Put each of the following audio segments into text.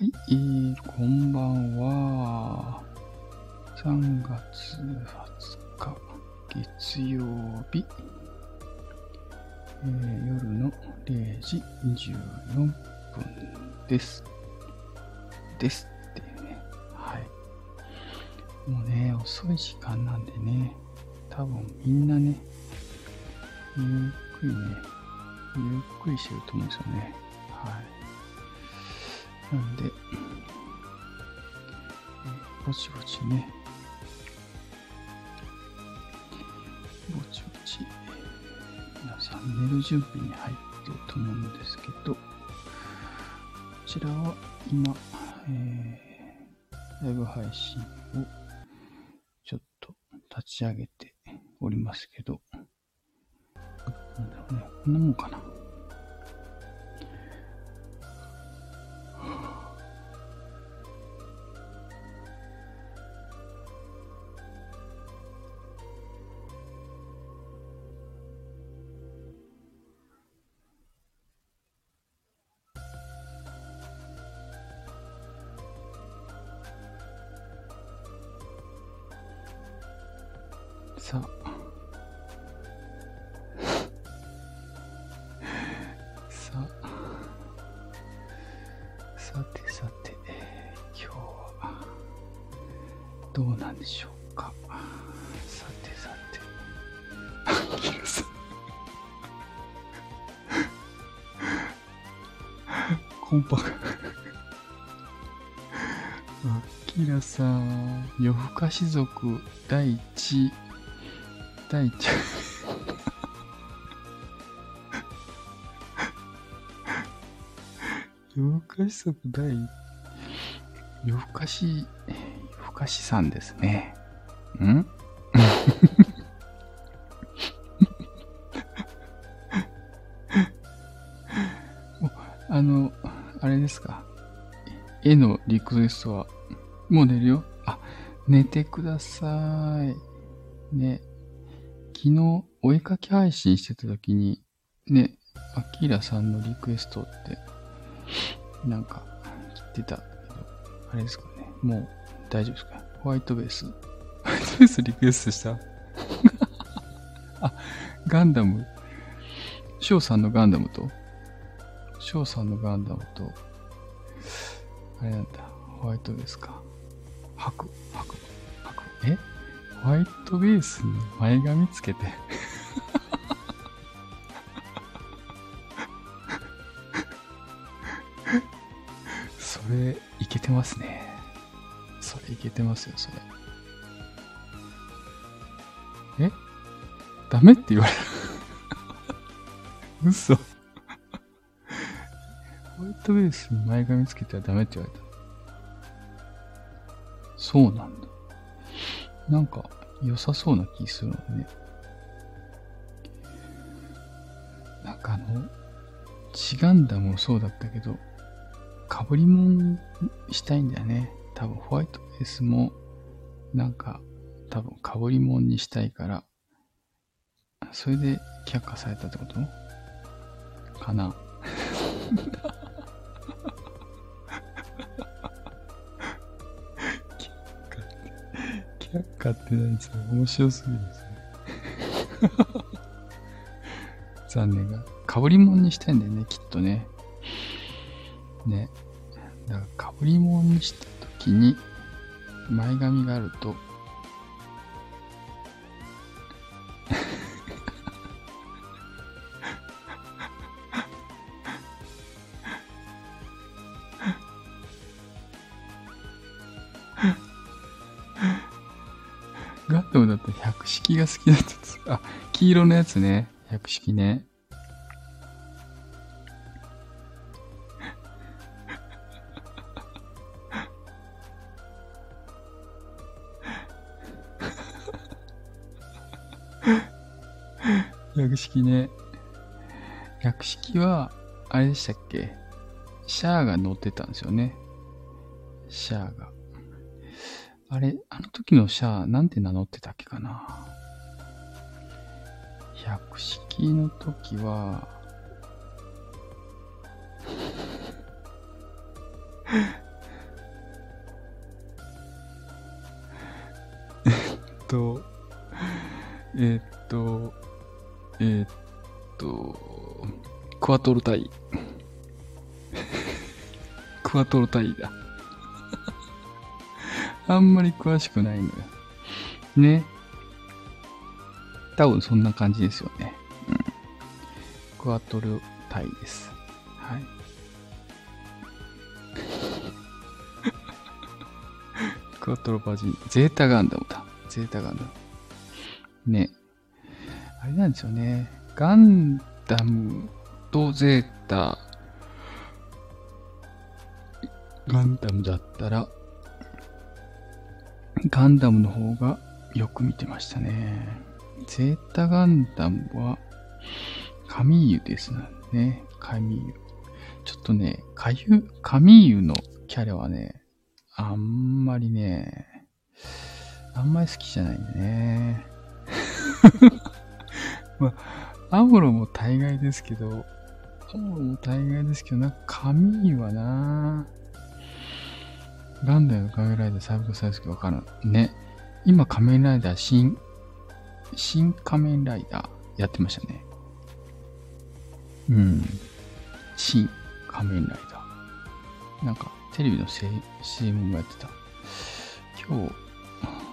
はい、こんばんは。3月20日、月曜日、えー、夜の0時24分です。ですってね。はい。もうね、遅い時間なんでね、多分みんなね、ゆっくりね、ゆっくりしてると思うんですよね。なん。で、ぼちぼちね、ぼちぼち、皆さん寝る準備に入ってると思うんですけど、こちらは今、えーライブ配信をちょっと立ち上げておりますけど、なんだろうね、こんなもんかな。夜更かし族第一第一。夜更かし族第夜更かし夜更かしさんですね。うん？あのあれですか？絵のリクエストはもう寝るよ。寝てください。ね。昨日お絵かき配信してた時にねアキラさんのリクエストってなんか来てた。けどあれですかね。もう大丈夫ですか？ホワイトベース。ホワイトベースリクエストした？あガンダム。翔さんのガンダムと？翔さんのガンダムとあれなんだ。ホワイトベースか。白白白え？ホワイトベースに前髪つけて。それいけてますね。それいけてますよそれ。え？ダメって言われる。嘘。ホワイトベースに前髪つけてはダメって言われた。そうなんだ。なんか良さそうな気するのね。なんかあの、チガンダもそうだったけど、かぶりもんしたいんだよね。多分ホワイトベースも、なんか多分かぶりもんにしたいから、それで却下されたってこと？かな。却下って何それ面白すぎるですね。残念が。かぶりもんにしたいんだよね、きっとね。ね。だから、かぶりもんにしたときに、前髪があると、式が好きだったんです。あ、黄色のやつね。百式ね。百式ね。百式は、あれでしたっけ？シャアが乗ってたんですよね。シャアが。あれ、あの時のシャア、なんて名乗ってたっけかな。百式の時は、えっと、えっと、えっと、クワトロタイ。クワトロタイだ。あんまり詳しくないのよ。ね。多分そんな感じですよね。うん。クワトロタイです。はい。クワトロバージン、ゼータガンダムだ。ゼータガンダム。ね。あれなんですよね。ガンダムとゼータ、ガンダムだったら、ガンダムの方がよく見てましたね。ゼータガンダムは、カミーユですね。カミーユ。ちょっとね、カユ、カミーユのキャラはね、あんまりね、あんまり好きじゃないんだね。まあ、アムロも大概ですけど、アムロも大概ですけど、なんか髪はなガンダムの仮面ライダーサイブクサイズわからん。ね。今仮面ライダー新、新仮面ライダーやってましたね。うん。新仮面ライダー。なんかテレビの CM もやってた。今日、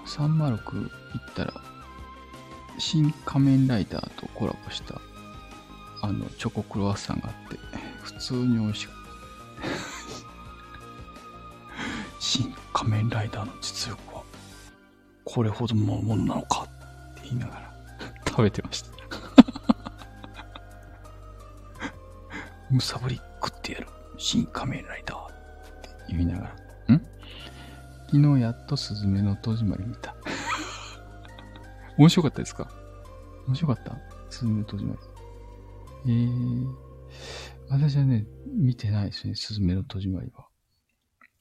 306行ったら、新仮面ライダーとコラボした、あの、チョコクロワッサンがあって、普通に美味しかった。新仮面ライダーの実力は、これほどのものなのか？って言いながら食べてました。むさぶり食ってやる。新仮面ライダーって言いながら。ん？昨日やっとスズメの戸締まり見た。面白かったですか？面白かった？スズメの戸締まり。えー、私はね、見てないですね、スズメの戸締まりは。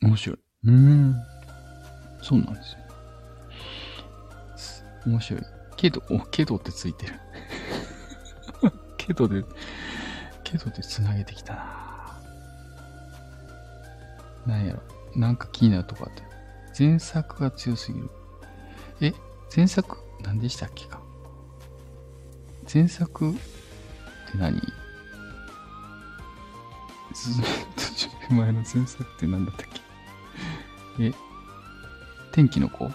面白い。うん。そうなんですよ。面白い。けど、お、けどってついてる。けどで、けどで繋げてきたななんやろ。なんか気になるとこあって。前作が強すぎる。え前作何でしたっけか前作って何？前の前作って何だったっけ？え天気の子？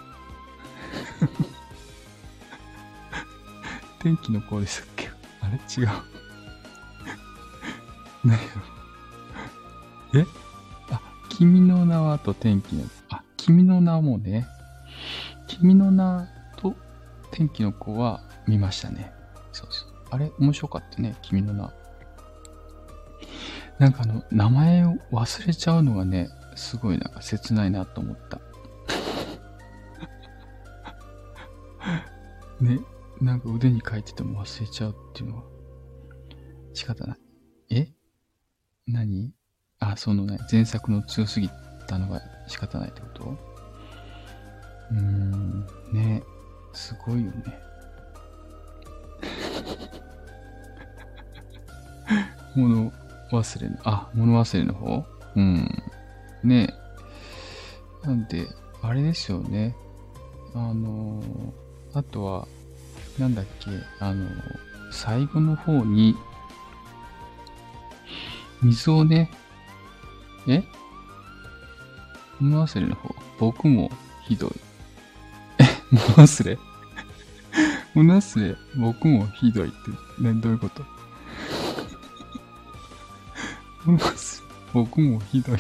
天気の子でしたっけ？あれ？違う。何やろ？え？あ、君の名はと天気の子。あ君の名もね、君の名と天気の子は見ましたね。そうそう。あれ？面白かったね、君の名。なんかあの、名前を忘れちゃうのがね、すごいなんか切ないなと思った。ね、なんか腕に書いてても忘れちゃうっていうのは仕方ない。え？何？あ、そのね、前作の強すぎたのが仕方ないってこと？うーん、ね、すごいよね。物忘れの、あ、物忘れの方？うん。ねなんで、あれですよね。あのあとは、なんだっけ、あの最後の方に、水をね、え？物忘れの方？僕もひどい。え、物忘れ？物忘れ、僕もひどいって、ね、どういうこと？物忘れ、僕もひど。い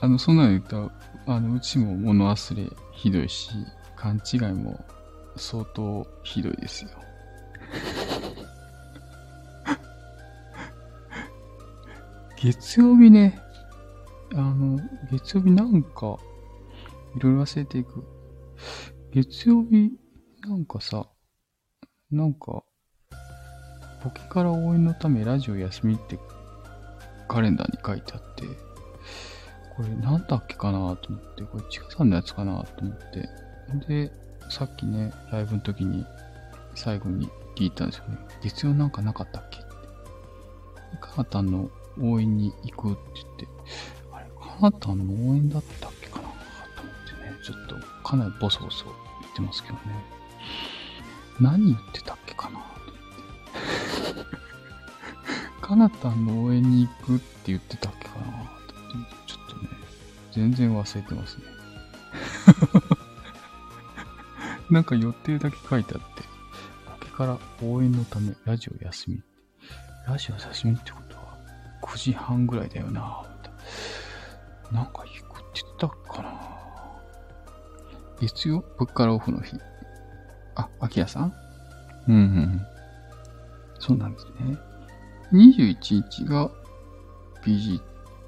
あの、そんなの言ったら、あの、うちも物忘れひどいし、勘違いも相当ひどいですよ。月曜日ね、あの、月曜日なんか、いろいろ忘れていく。月曜日、なんかさ、なんか、ポケから応援のためラジオ休みってカレンダーに書いてあって、これなんだっけかなと思って、これちかさんのやつかなと思って、で、さっきね、ライブの時に最後に聞いたんですよね。月曜なんかなかったっけって。かなたんの応援に行くって言って、あれ、カナタの応援だったっけかなと思ってねちょっとかなりボソボソ言ってますけどね。何言ってたっけかなと思って。かなたんの応援に行くって言ってたっけかなと思って、全然忘れてますね。なんか予定だけ書いてあって、崖から応援のためラジオ休み。ラジオ休みってことは9時半ぐらいだよななんか行くって言ったかな月曜ぶっからオフの日。あ、秋谷さん？うんうん。そうなんですね。21日が BGT っ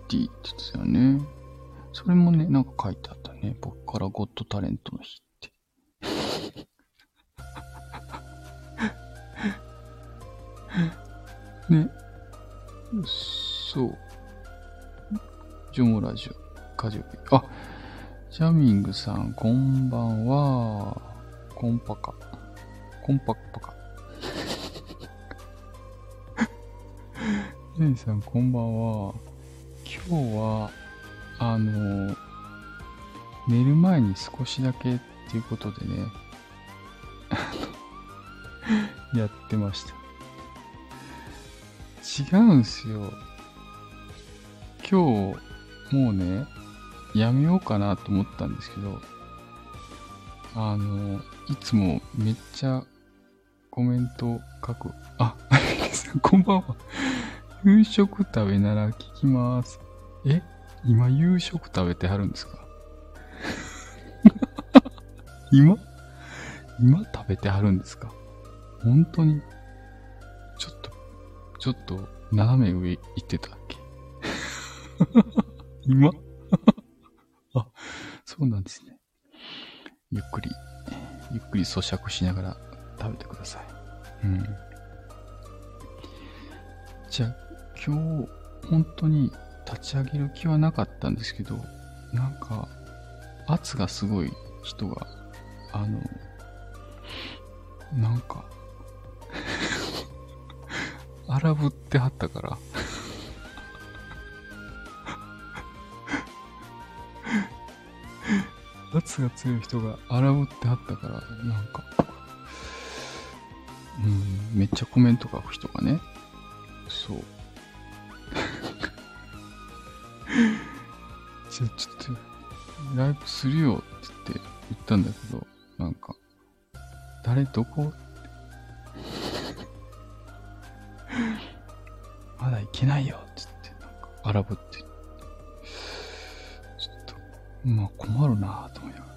て言ってたよね。それもね、なんか書いてあったね。僕からゴッドタレントの日って。ね。そう。ジョモラジオ、カジオあ、ジャミングさん、こんばんは。コンパカ。コンパクパカ。ジェニさん、こんばんは。今日は、あの、寝る前に少しだけっていうことでね、やってました。違うんすよ。今日、もうね、やめようかなと思ったんですけど、あの、いつもめっちゃコメント書く。あ、こんばんは。夕食食べなら聞きます。え？今夕食食べてはるんですか？今？今食べてはるんですか？本当に？ちょっと、ちょっと斜め上行ってたっけ？今？あ、そうなんですね。ゆっくり、ゆっくり咀嚼しながら食べてください。うん。じゃあ、今日、本当に立ち上げる気はなかったんですけど、なんか、圧がすごい人が、あの、なんか 荒ぶってはったから圧が強い人が荒ぶってはったから、なんか、うん、めっちゃコメント書く人がね、そう。ちょっと、ライブするよって言って言ったんだけど、なんか、誰どこ？まだ行けないよって言って、なんか荒ぶって。ちょっと、まあ困るなぁと思いながら。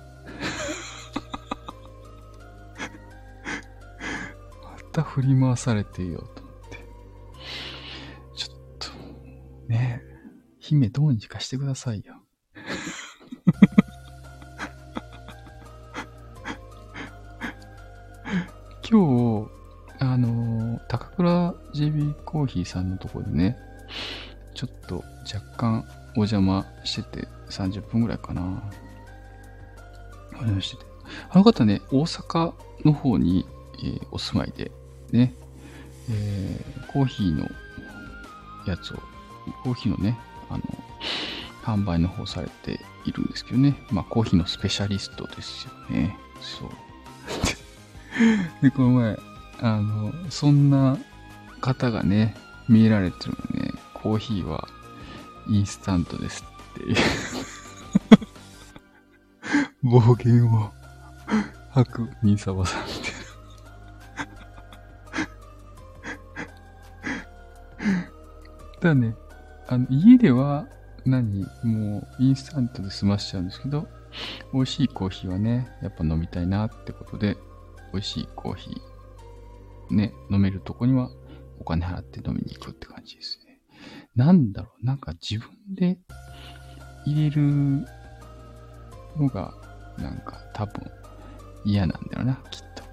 また振り回されてよと思って。ちょっと、ねえ、姫どうにかしてくださいよ。今日、あの、高倉 JB コーヒーさんのところでね、ちょっと若干お邪魔してて、30分ぐらいかな。お邪魔してて。あの方ね、大阪の方に、えー、お住まいで、ね、えー、コーヒーのやつを、コーヒーのね、あの、販売の方されているんですけどね。まあ、コーヒーのスペシャリストですよね。そう。で、この前、あの、そんな方がね、見えられてるのね、コーヒーはインスタントですっていう。暴言を。吐くミサバさんみたいなだね、あの、家では何もうインスタントで済ましちゃうんですけど、美味しいコーヒーはね、やっぱ飲みたいなってことで、美味しいコーヒー、ね、飲めるとこにはお金払って飲みに行くって感じですね。なんだろう、なんか自分で入れるのが、なんか多分嫌なんだよな、きっと。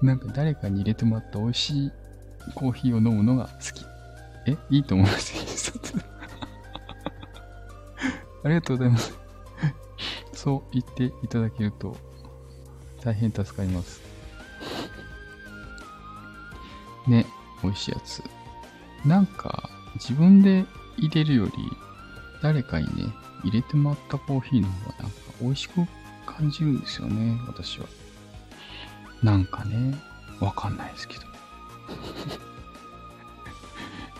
なんか誰かに入れてもらった美味しいコーヒーを飲むのが好き。えいいと思います。ありがとうございます。そう言っていただけると大変助かります。ね、美味しいやつ。なんか、自分で入れるより、誰かにね、入れてもらったコーヒーの方がなんか美味しく感じるんですよね、私は。なんかね、わかんないですけど。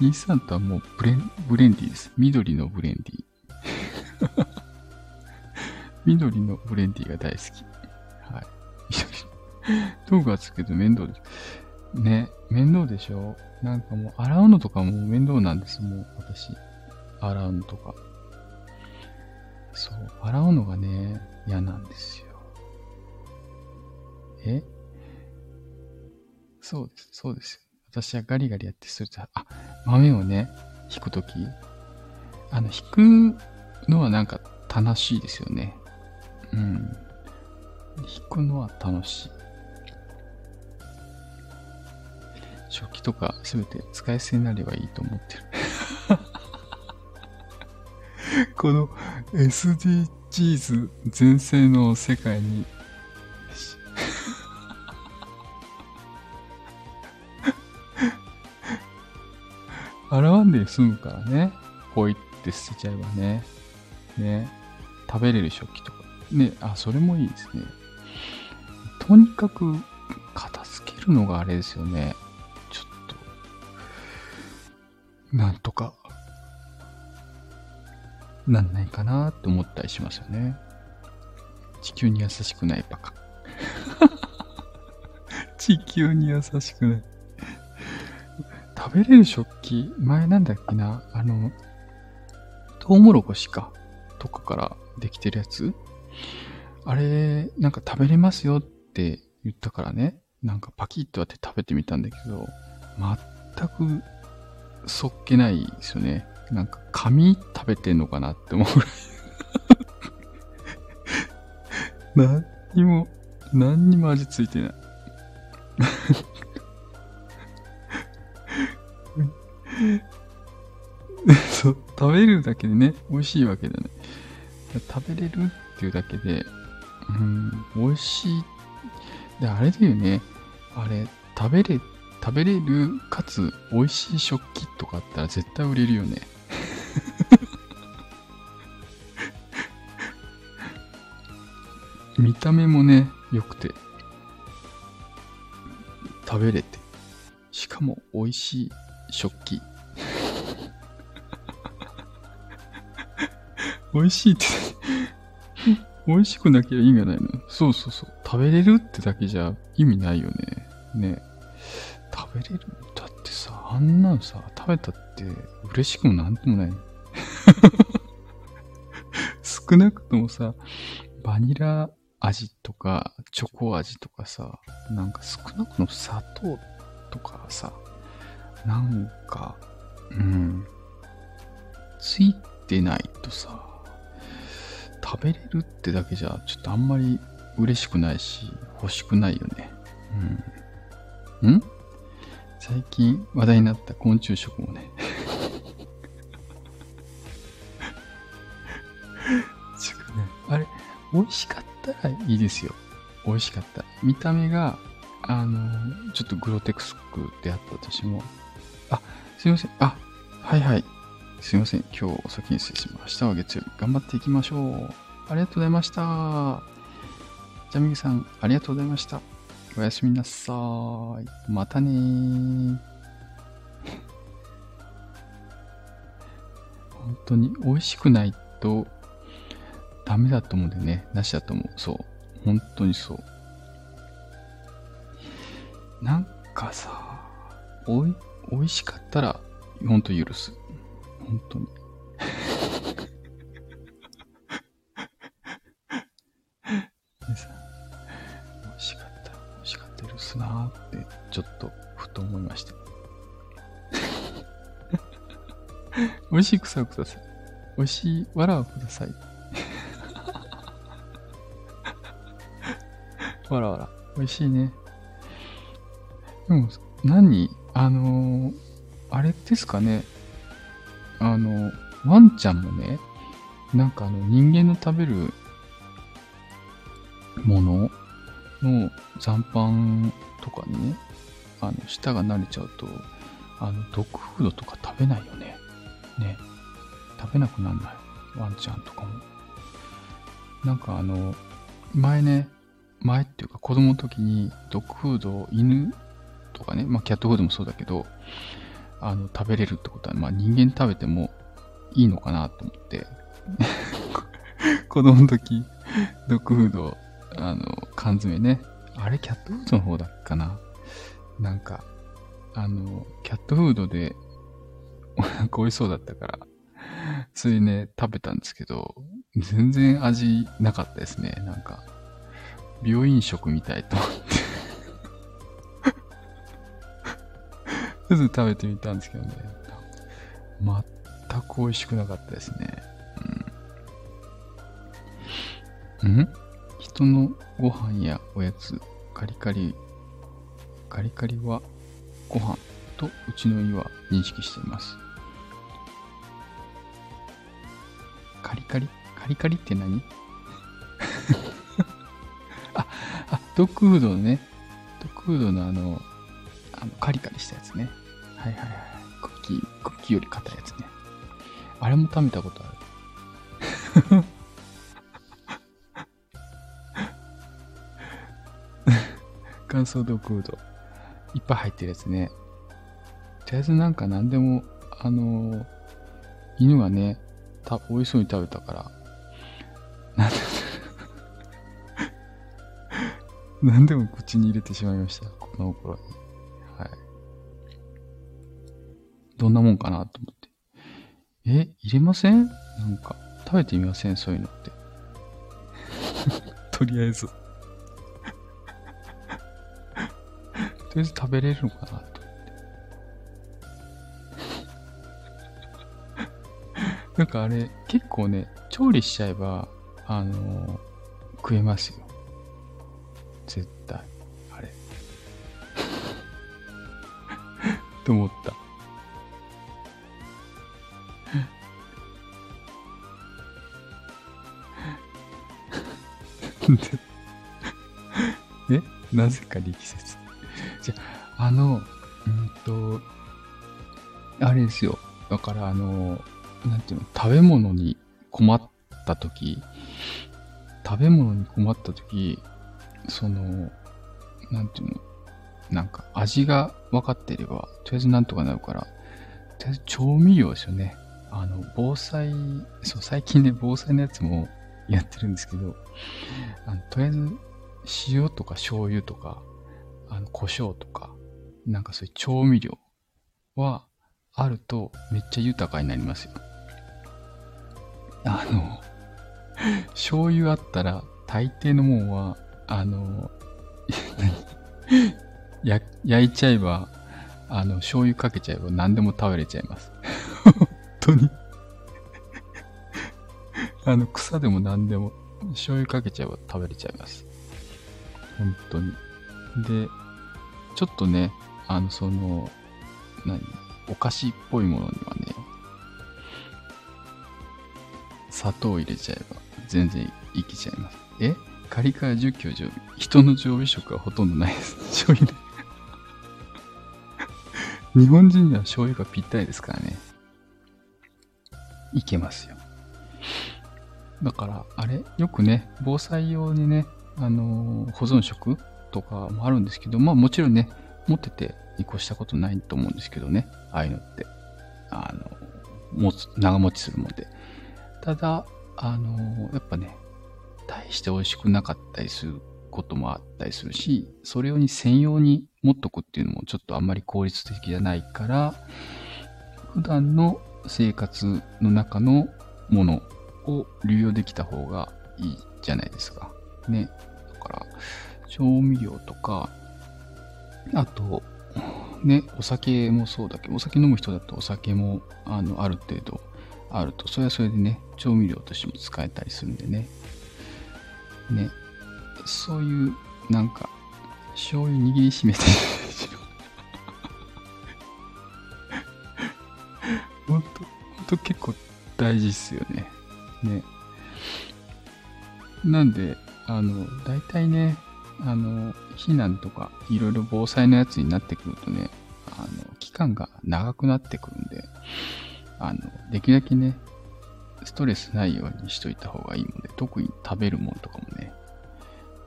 インスタントはもうブレンブレンディーです。緑のブレンディー。緑のブレンディーが大好き。はい。道具はつくけど面倒です。ね、面倒でしょ？なんかもう洗うのとかも面倒なんです、もう私。洗うのとか。そう、洗うのがね、嫌なんですよ。え？そうです、そうです。私はガリガリやってすると、あ、豆をね、引くとき、あの、引くのはなんか楽しいですよね。うん。引くのは楽しい。食器とかすべて使い捨てになればいいと思ってる。この SDGs 全盛の世界に洗わんで済むからね。ポイって捨てちゃえばね。ね。食べれる食器とか。ね。あ、それもいいですね。とにかく片付けるのがあれですよね。なんとかなんないかなって思ったりしますよね。地球に優しくないバカ。地球に優しくない。食べれる食器、前なんだっけな、あの、トウモロコシか、とかからできてるやつあれ、なんか食べれますよって言ったからね、なんかパキッと割って食べてみたんだけど、全くそっけないですよね。なんか紙食べてんのかなって思うぐらい 何にも、何にも味ついてない。そう、食べるだけでね、美味しいわけだね。食べれるっていうだけで、うん、美味しい。で、あれだよね。あれ、食べれ、食べれる、かつ美味しい食器とかあったら絶対売れるよね。見た目もね、良くて、食べれて、しかも美味しい食器。美味しいって美味しくなきゃ意味がないの。そうそうそう。食べれるってだけじゃ意味ないよね。ね。食べれるだってさ、あんなんさ、食べたって嬉しくもなんともない。少なくともさ、バニラ味とか、チョコ味とかさ、なんか少なくとも砂糖とかさ、なんか、うん、ついてないとさ、食べれるってだけじゃ、ちょっとあんまり嬉しくないし、欲しくないよね。うん。ん？最近話題になった昆虫食もね。ちょっとね、あれ、美味しかったらいいですよ。美味しかったら。見た目が、あの、ちょっとグロテクスクであったとしても、あ、すいません。あ、はいはい。すいません。今日お先に失礼しました。月曜日頑張っていきましょう。ありがとうございました。ジャミグさん、ありがとうございました。おやすみなさい。またねー。本当に美味しくないとダメだと思うんだよね。なしだと思う。そう。本当にそう。なんかさ、おい、美味しかったら、ほんと許す。本当に。美味しい草をください。美味しいわらをください。わらわら。美味しいね。でも、何？あのー、あれですかね。あの、ワンちゃんもね、なんかあの人間の食べるものの残飯とかにね、あの、舌が慣れちゃうと、あの、ドッグフードとか食べないよね。ね。食べなくなんない。ワンちゃんとかも。なんかあの、前ね、前っていうか子供の時にドッグフードを犬とかね、まあキャットフードもそうだけど、あの、食べれるってことは、まあ人間食べてもいいのかなと思って、子供の時、ドッグフード、あの、缶詰ね、あれキャットフードの方だっかななんか、あの、キャットフードで、美味しそうだったから、それね、食べたんですけど、全然味なかったですね。なんか、病院食みたいと思って ちょっと食べてみたんですけどね。全く美味しくなかったですね。うん。ん？人のご飯やおやつ、カリカリ、カリカリはご飯とうちの家は認識しています。カリカリ？カリカリって何？あ、あ、ドッグフードのね、ドッグフードのあの、あのカリカリしたやつね。はいはいはい。クッキー、クッキーより硬いやつね。あれも食べたことある。乾燥ドッグフード。いっぱい入ってるやつね。とりあえずなんか何でも、あの、犬がね、た、美味しそうに食べたから、なんで、何でも口に入れてしまいました。この頃に。はい。どんなもんかなと思って。え、入れません？なんか、食べてみません？そういうのって。とりあえずとりあえず食べれるのかななんかあれ、結構ね、調理しちゃえば、あのー、食えますよ。絶対。あれ。と思った。えなぜか力説。じゃ、あの、うんと、あれですよ。だからあの、なんていうの、食べ物に困った時、食べ物に困った時、その、なんていうの、なんか味が分かっていれば、とりあえずなんとかなるから、とりあえず調味料ですよね。あの、防災、そう、最近ね、防災のやつも やってるんですけど、あのとりあえず塩とか醤油とか、あの、胡椒とか、なんかそういう調味料はあるとめっちゃ豊かになりますよ。あの、醤油あったら大抵のもんは、あの、や、焼いちゃえば、あの、醤油かけちゃえば何でも食べれちゃいます。本当にあの、草でも何でも、醤油かけちゃえば食べれちゃいます。本当に。で、ちょっとね、あの、その、何お菓子っぽいものにはね、砂糖入れちゃえば全然いけちゃいます。え？カリカリ除去常備。人の常備食はほとんどないです。醤油。日本人には醤油がぴったりですからね。いけますよ。だから、あれ？よくね、防災用にね、あのー、保存食とかもあるんですけど、まあもちろんね、持ってて移行したことないと思うんですけどね、ああいうのって。あの、持つ、長持ちするもんで。ただ、あの、やっぱね、大して美味しくなかったりすることもあったりするし、それ用に専用に持っとくっていうのもちょっとあんまり効率的じゃないから、普段の生活の中のものを流用できた方がいいじゃないですか。ね。だから、調味料とか、あと、ね、お酒もそうだけど、お酒飲む人だとお酒も、あの、ある程度あると、それはそれでね、調味料としても使えたりするんでね。ね。そういう、なんか、醤油握りしめて ほんと、ほんと結構大事っすよね。ね。なんで、あの、大体ね、あの、避難とか、いろいろ防災のやつになってくるとね、あの、期間が長くなってくるんで、あの、できるだけね、ストレスないようにしといた方がいいので、特に食べるもんとかもね、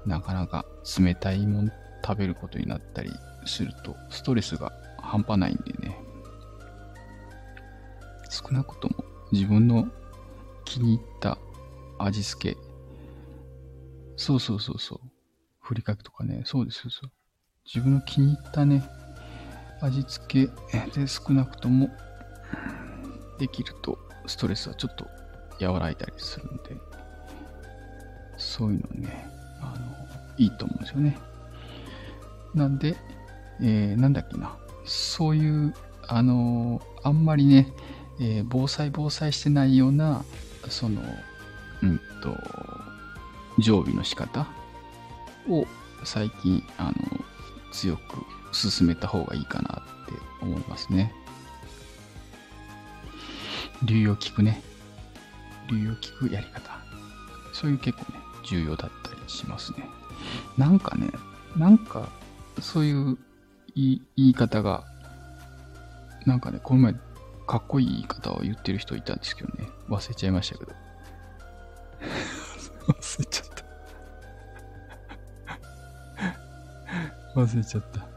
なかなか冷たいもん食べることになったりすると、ストレスが半端ないんでね、少なくとも自分の気に入った味付け、そうそうそうそう、ふりかけとかね、そうですそう。自分の気に入ったね、味付けで少なくともできるとストレスはちょっと和らいだりするんで、そういうのね、あの、いいと思うんですよね。なんで、えー、なんだっけな、そういう、あの、あんまりね、えー、防災防災してないような、その、うんと、常備の仕方を最近、あの、強く進めた方がいいかなって思いますね。流用聞くね。流用聞くやり方。そういう結構ね、重要だったりしますね。なんかね、なんか、そういう言い方が、なんかね、この前、かっこいい言い方を言ってる人いたんですけどね、忘れちゃいましたけど。忘れちゃった。忘れちゃった。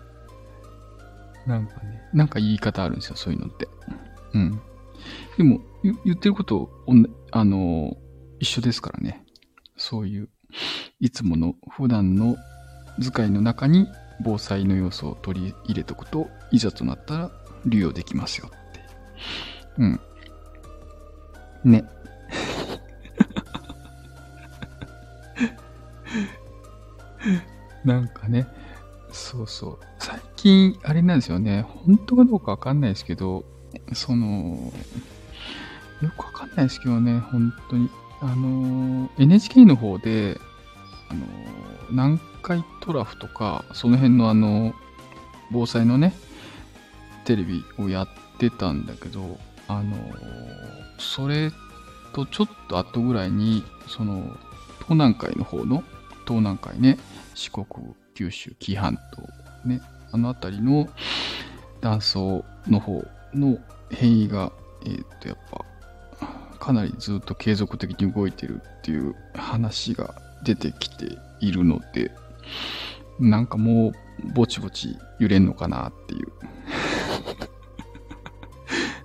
なんかね、なんか言い方あるんですよ、そういうのって。うん。でも、言ってることあの、一緒ですからね。そういう、いつもの普段の使いの中に防災の要素を取り入れておくと、いざとなったら利用できますよって。うん。ね。なんかね、そうそう。最近、あれなんですよね。本当かどうかわかんないですけど、その、よくわかんないですけどね、本当に。あの、NHK の方で、あの、南海トラフとか、その辺のあの、防災のね、テレビをやってたんだけど、あの、それとちょっと後ぐらいに、その、東南海の方の、東南海ね、四国、九州、紀伊半島、ね、あの辺りの断層の方の変異が、えっ、ー、と、やっぱ、かなりずっと継続的に動いてるっていう話が出てきているので、なんかもうぼちぼち揺れんのかなっていう。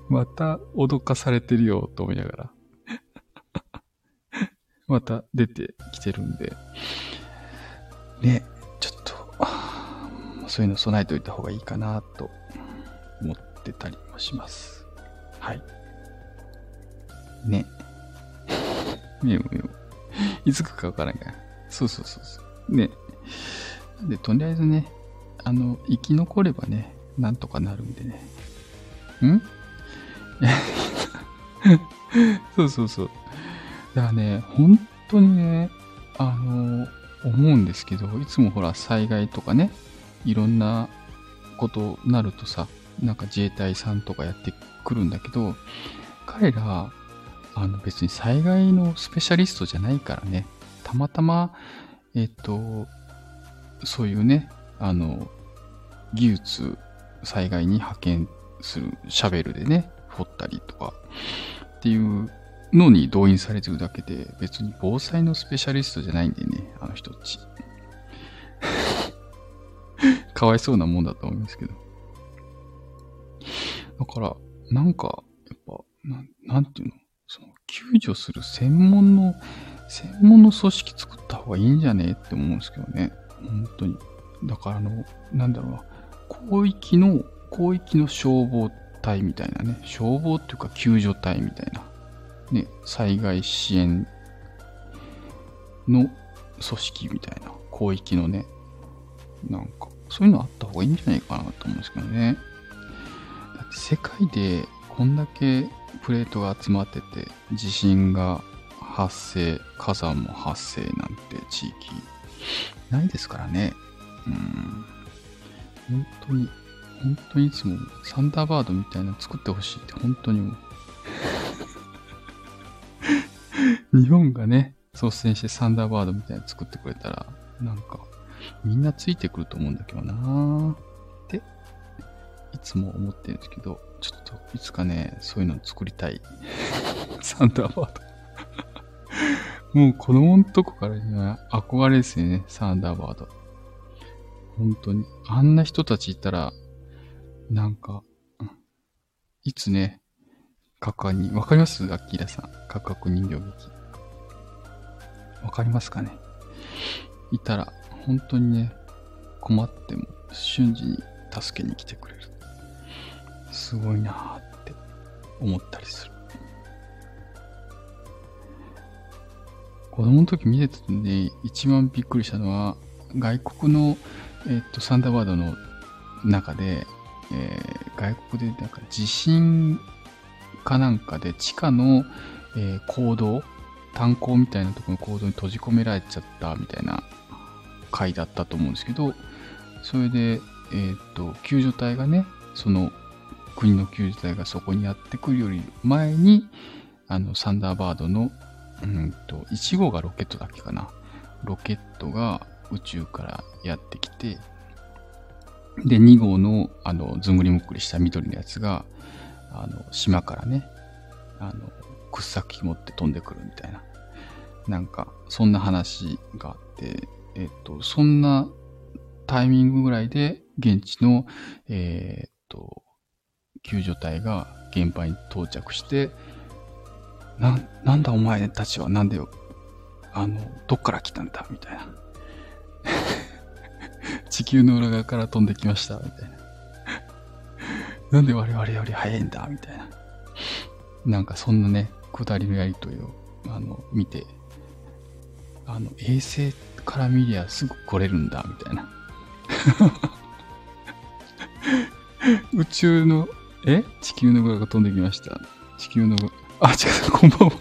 また脅かされてるよと思いながら。また出てきてるんで。ね、ちょっと、そういうの備えておいた方がいいかなと思ってたりもします。はい。ね。ねもいつ来るかわからんから。そうそうそうそう。ね。で、とりあえずね、あの、生き残ればね、なんとかなるんでね。ん？そうそうそう。だからね、本当にね、あの、思うんですけど、いつもほら、災害とかね、いろんなことなるとさ、なんか自衛隊さんとかやってくるんだけど、彼ら、あの別に災害のスペシャリストじゃないからね、たまたま、えっ、と、そういうね、あの、技術、災害に派遣するシャベルでね、掘ったりとかっていうのに動員されてるだけで、別に防災のスペシャリストじゃないんでね、あの人たち。かわいそうなもんだと思いますけど。だから、なんか、やっぱ、ななんていうの、救助する専門の、専門の組織作った方がいいんじゃね？って思うんですけどね。本当に。だからあの、なんだろうな、広域の、広域の消防隊みたいなね、消防っていうか救助隊みたいな、ね、災害支援の組織みたいな、広域のね、なんか、そういうのあった方がいいんじゃないかなと思うんですけどね。だって世界でこんだけプレートが集まってて、地震が発生、火山も発生なんて地域ないですからね。うん。本当に、本当にいつもサンダーバードみたいなの作ってほしいって本当に思う。日本がね、率先してサンダーバードみたいなの作ってくれたら、なんか、みんなついてくると思うんだけどな、つも思ってるんですけど、ちょっといつかね、そういうの作りたい。サンダーバード。もう子供のとこからには憧れですよね、サンダーバード。本当に。あんな人たちいたら、なんか、いつね、カカに、わかります？アッキーラさん。カクカク人形劇。わかりますかね？いたら、本当にね、困っても瞬時に助けに来てくれる。すごいなって思ったりする。子供の時見ててね、一番びっくりしたのは、外国の、えっと、サンダーバードの中で、えー、外国でなんか地震かなんかで地下の、えー、坑道、炭鉱みたいなところの坑道に閉じ込められちゃったみたいな回だったと思うんですけど、それで、えっ、と、救助隊がね、その国の救助隊がそこにやってくるより前に、あの、サンダーバードのうんと、1号がロケットだっけかな。ロケットが宇宙からやってきて、で、2号の、あの、ずんぐりむっくりした緑のやつが、あの、島からね、あの、掘削持って飛んでくるみたいな。なんか、そんな話があって、えっと、そんなタイミングぐらいで、現地の、えー、っと、救助隊が現場に到着して、な、なんだお前たちはなんでよ、あの、どっから来たんだみたいな。地球の裏側から飛んできました、みたいな。なんで我々より早いんだみたいな。なんかそんなね、下りのやりとりを、あの、見て、あの、衛星から見りゃすぐ来れるんだ、みたいな。宇宙の、え？地球の裏が飛んできました。地球のあ、違う、こんばんは。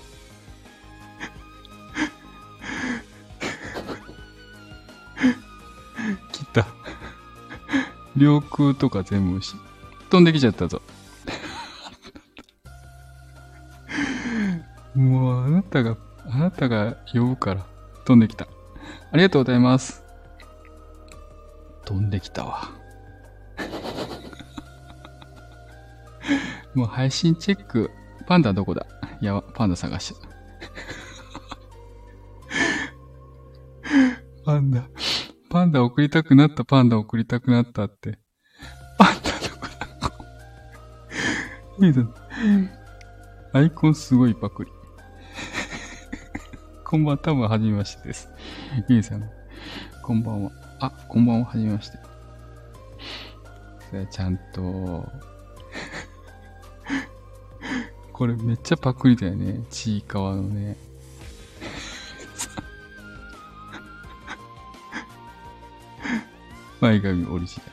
切った。領空とか全部し、飛んできちゃったぞ。もう、あなたが、あなたが呼ぶから、飛んできた。ありがとうございます。飛んできたわ。もう配信チェック、パンダどこだ？いや、パンダ探した。パンダ、パンダ送りたくなった、パンダ送りたくなったって。パンダどこだ？いいだ。アイコンすごいパクリ。こんばんは、多分、はじめましてです。ゆいさん、こんばんは。あ、こんばんは、はじめまして。それちゃんと、これめっちゃパクリだよね。ちいかわのね。前髪オリジナ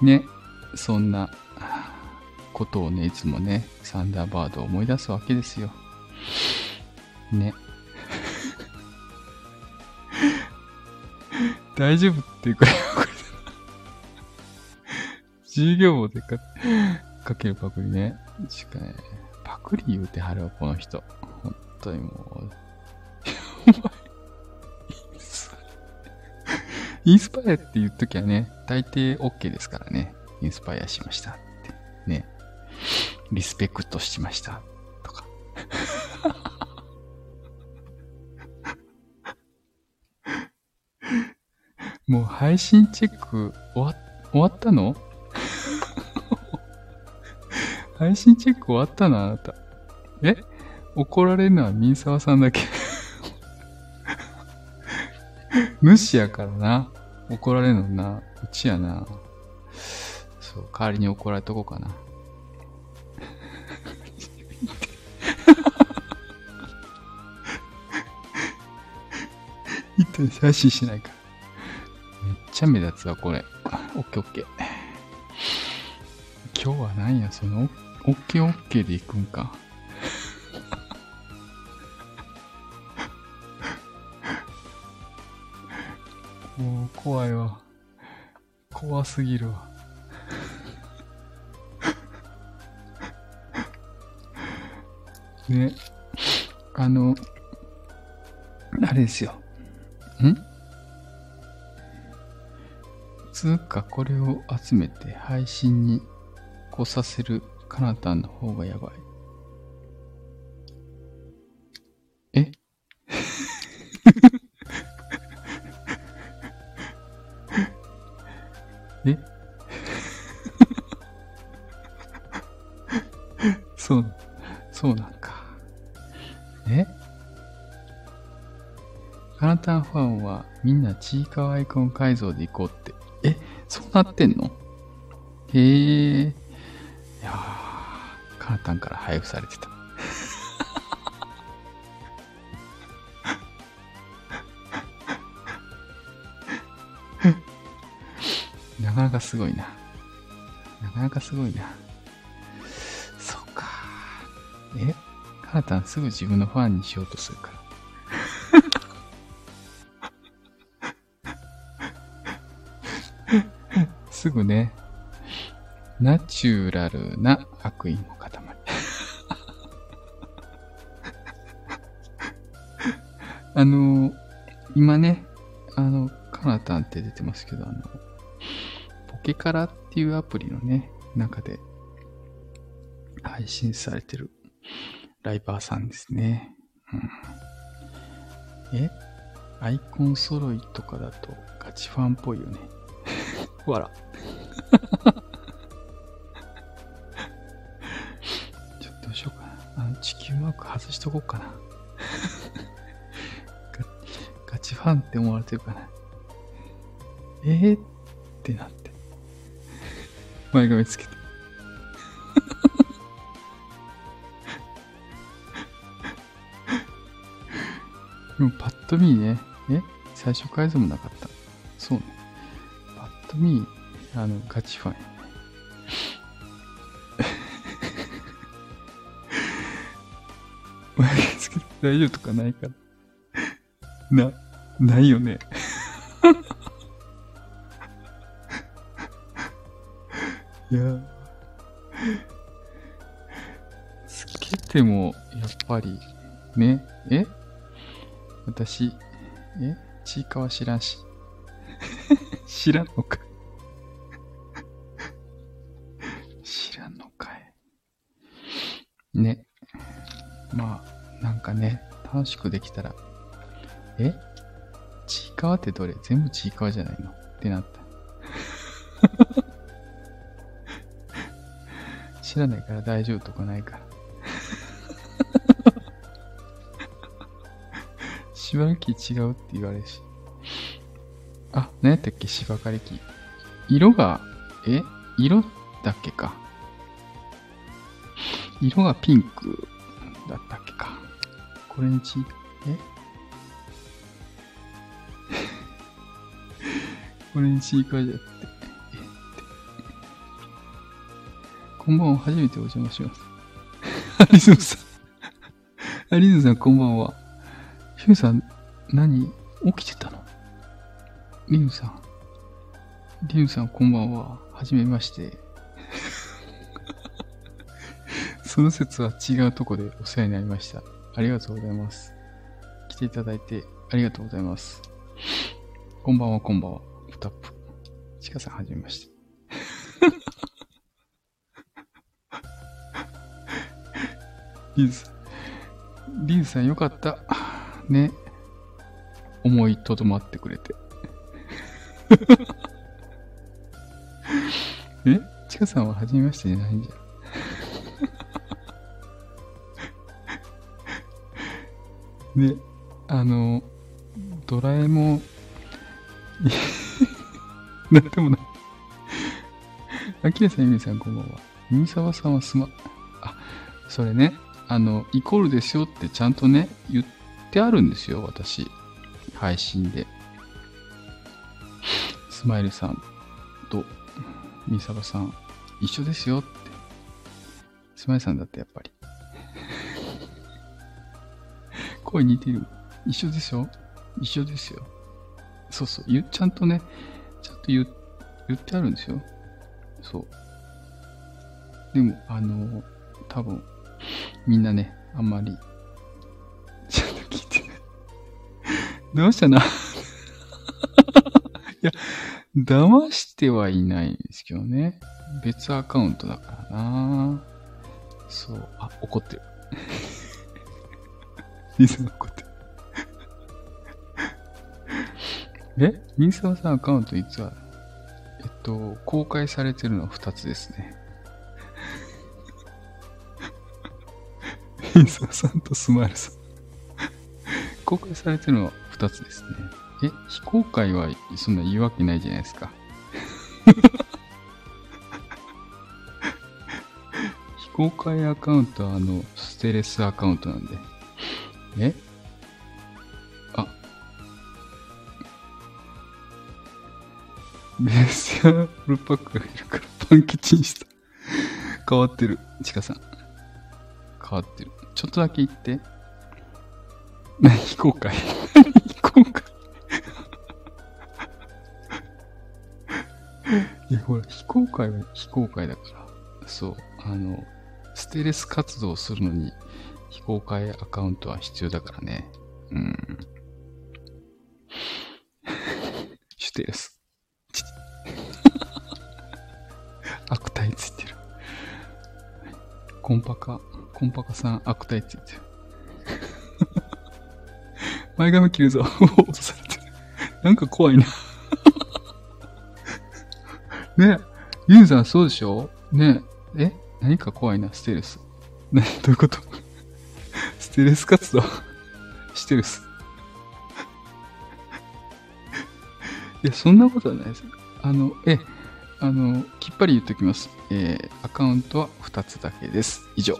ル。ね。そんなことをね、いつもね、サンダーバードを思い出すわけですよ。ね。大丈夫っていうか、これ。授業でか、かけるパクリね。かね、パクリ言うてはるわ、この人。本当にもう。インスパイアって言っときゃね、大抵 OK ですからね。インスパイアしましたって。ね。リスペクトしました。とか。もう配信チェック終わ終わったの？配信チェック終わったな、あなた。え？怒られるのはミンサワさんだけ。主やからな。怒られるのな。うちやな。そう、代わりに怒られとこうかな。一体配信しないか。めっちゃ目立つわ、これ。オッケーオッケー。今日は何や、そのオッケーオッケーで行くんか。もう怖いわ。怖すぎるわ。ね。あの、あれですよ。ん？つうかこれを集めて配信に来させるカナタンの方がやばい。え？え？そう、そうなんか。え？カナタンファンはみんなちいかわアイコン改造で行こうって。え？そうなってんの？へえ。いやー、カナタンから配布されてた。なかなかすごいな。なかなかすごいな。そっか。え？カナタンすぐ自分のファンにしようとするから。すぐね、ナチュラルな悪意のあの、今ね、あの、カナタンって出てますけど、あの、ポケカラっていうアプリのね、中で配信されてるライバーさんですね。うん、え？アイコン揃いとかだとガチファンっぽいよね。わら。ちょっとどうしようかな。あの、地球マーク外しとこうかな。ガガチファンって思われてるかな。えー、ってなって。前髪つけて。でもパッと見ね、え？最初改造もなかった。そうね。パッと見、あの、ガチファンやね。前髪つけて大丈夫とかないから。な、ないよね。いや、つけても、やっぱり、ね、え？私、え？ちいかわ知らんし。知らんのか知らんのかい。ね。まあ、なんかね、楽しくできたら、え？ちいかわってどれ全部ちいかわじゃないのってなった。知らないから大丈夫とかないから。しばらき違うって言われるし。あ、何やったっけ芝刈り機。色が、え色だっけか。色がピンクだったっけか。これにち、えこれにちいかじゃって。こんばんは。初めてお邪魔します。アリズムさん。アリズムさん、こんばんは。ヒューさん、何起きてたのリムさん。リムさん、こんばんは。はじめまして。その説は違うとこでお世話になりました。ありがとうございます。来ていただいてありがとうございます。こんばんは、こんばんは。プタップ。ちかさん、はじめまして。リズさん。リズさんよかった。ね。思いとどまってくれて。え？ちかさんは初めましてじゃないんじゃん。ね、あの、ドラえもん、なんでもない。あきらさん、ゆみさん、こんばんは。みさわさんはすま、あ、それね、あの、イコールですよってちゃんとね、言ってあるんですよ、私。配信で。スマイルさんとミサバさん、一緒ですよって。スマイルさんだってやっぱり。声似てる。一緒ですよ。一緒ですよ。そうそう。ちゃんとね、ちゃんと言言ってあるんですよ。そう。でも、あの、多分、みんなね、あんまり、ちゃんと聞いてない。どうしたな いや、騙してはいないんですけどね。別アカウントだからなそう。あ、怒ってる。リズム怒ってる。え？ミンサワさんアカウントいつあるえっと、公開されてるのは2つですね。ミンサワさんとスマイルさん。公開されてるのは2つですね。え、非公開はそんな言うわけないじゃないですか。非公開アカウントはあの、ステレスアカウントなんで。え？ベースやルパックがいるからパンキチにした。変わってる。チカさん。変わってる。ちょっとだけ言って。何？非公開何？非公開いや、ほら、非公開は非公開だから。そう。あの、ステレス活動をするのに非公開アカウントは必要だからね。うん。シュテレス。悪態ついてる。コンパカ、コンパカさん悪態ついてる。前髪切るぞ。落とされてる。なんか怖いな ねユーザーそうでしょ？ねえ？何か怖いな、ステレス。ねどういうこと？ステレス活動？してるっす。いや、そんなことはないです。あの、え、あの、きっぱり言っておきます。えー、アカウントは2つだけです。以上。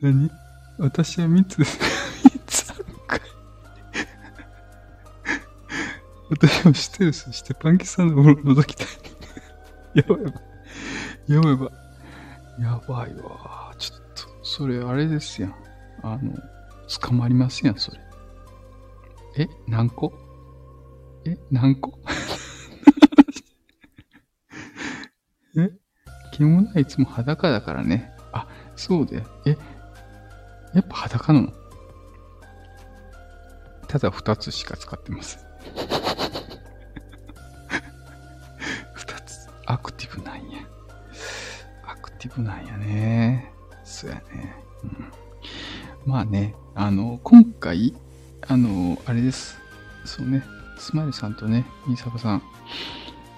何？私は3つです。3つあるかい。私もしてるし、してパンキさんのもの覗きた。い。やばいやばい。やばいわ。それあれですやん。あの、捕まりますやん、それ。え何個？え何個？え？獣はいつも裸だからね。あ、そうで。えやっぱ裸なの？ただ二つしか使ってます。二つ。アクティブなんや。アクティブなんやね。そうやね。うん、まあね、あの、今回、あの、あれです。そうね、スマイルさんとね、新坂さん、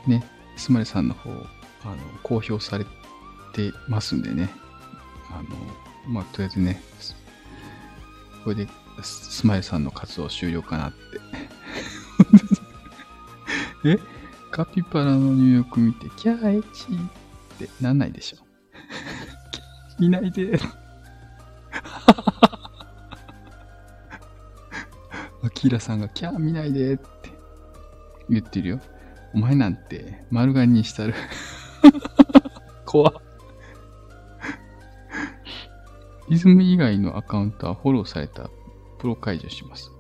ね、スマイルさんの方、あの、公表されてますんでね、あの、まあ、とりあえずね、これでスマイルさんの活動終了かなって え？カピバラの入浴見て、キャーエチってなんないでしょ？見ないで。アキラさんがキャー見ないでって言ってるよ。お前なんて丸刈りにしたる。怖っ。リズム以外のアカウントはフォローされたプロ解除します。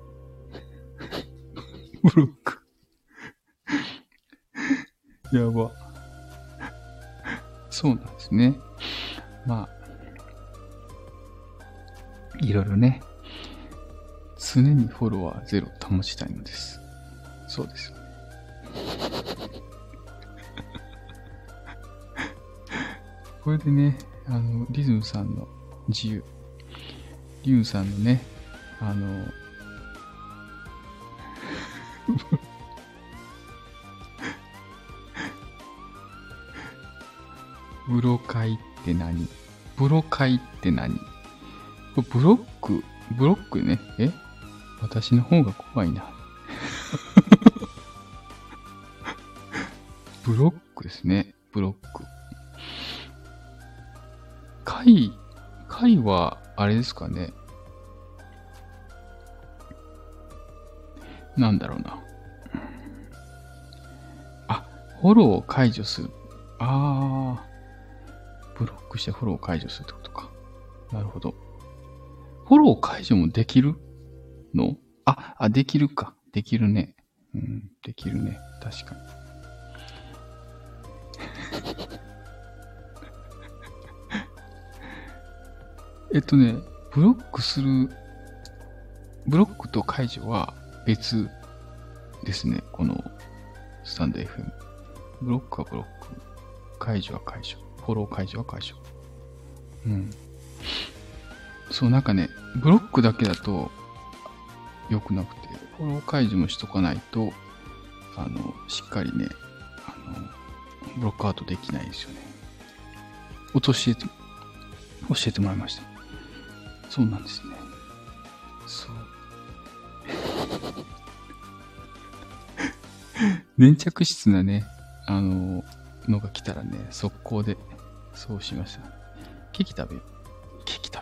ブロック。やば。そうなんですね。まあ、いろいろね、常にフォロワーゼロ保ちたいのです。そうですよね。これでね、あの、リズムさんの自由。リュウさんのね、あの、ブロ会って何？ブロ会って何？ブロック、ブロックね。え？私の方が怖いな。ブロックですね。ブロック。会回は、あれですかね。なんだろうな。あ、フォローを解除する。あー。ブロックしてフォローを解除するってことか。なるほど。フォロー解除もできるの？あ、あ、できるか。できるね。うん、できるね。確かに。えっとね、ブロックする、ブロックと解除は別ですね。このスタンド FM。ブロックはブロック。解除は解除。フォロー解除は解除。うん。そう、なんかね、ブロックだけだと良くなくて、フォロー解除もしとかないと、あの、しっかりね、あのブロックアウトできないですよね。音教えて、教えてもらいました。そうなんですね。そう。粘着質なね、あの、のが来たらね、速攻で、そうしました。ケーキ食べよ。ケーキ食べ。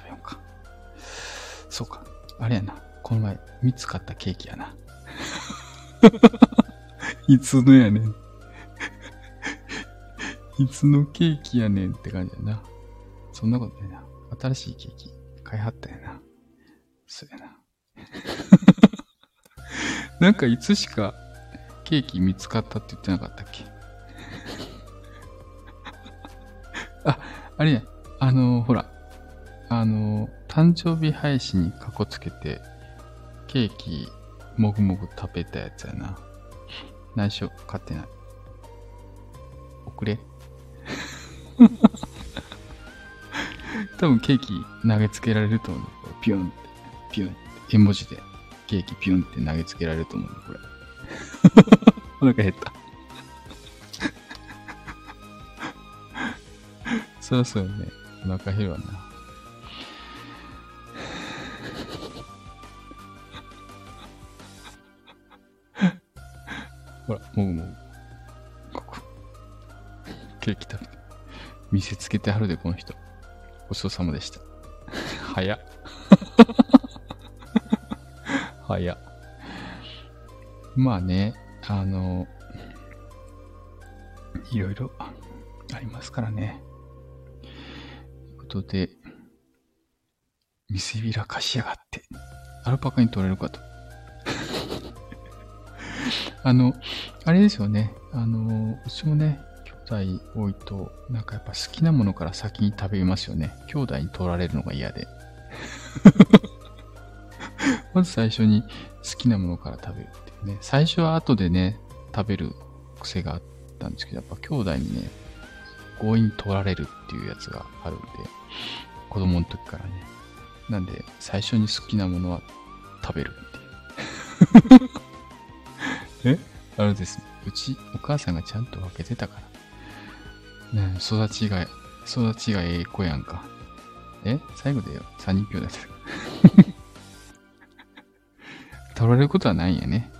そうか。あれやな。この前、見つかったケーキやな。いつのやねん。いつのケーキやねんって感じやな。そんなことないな。新しいケーキ買いはったやな。そうやな。なんかいつしかケーキ見つかったって言ってなかったっけ？あ、あれや、あのー、ほら、あのー、誕生日配信にかこつけて、ケーキもぐもぐ食べたやつやな。内緒買ってない。遅れ 多分ケーキ投げつけられると思う。ピュンって、ピュンって、絵文字でケーキピュンって投げつけられると思う。これ。お腹減った。そろそろね、お腹減るわな。ほら、も。ここ。ケーキ食べて。見せつけてはるで、この人。ごちそうさまでした。早っ。早っ。まあね、あの、いろいろありますからね。ということで、見せびらかしやがって、アルパカに取れるかと。あの、あれですよね。あの、うちもね、兄弟多いと、なんかやっぱ好きなものから先に食べますよね。兄弟に取られるのが嫌で。まず最初に好きなものから食べるっていうね。最初は後でね、食べる癖があったんですけど、やっぱ兄弟にね、強引に取られるっていうやつがあるんで、子供の時からね。なんで、最初に好きなものは食べるっていう。え？あれです。うち、お母さんがちゃんと分けてたから。ね育ちが、育ちがええ子やんか。え？最後でよ。三人兄弟です。取られることはないんやね。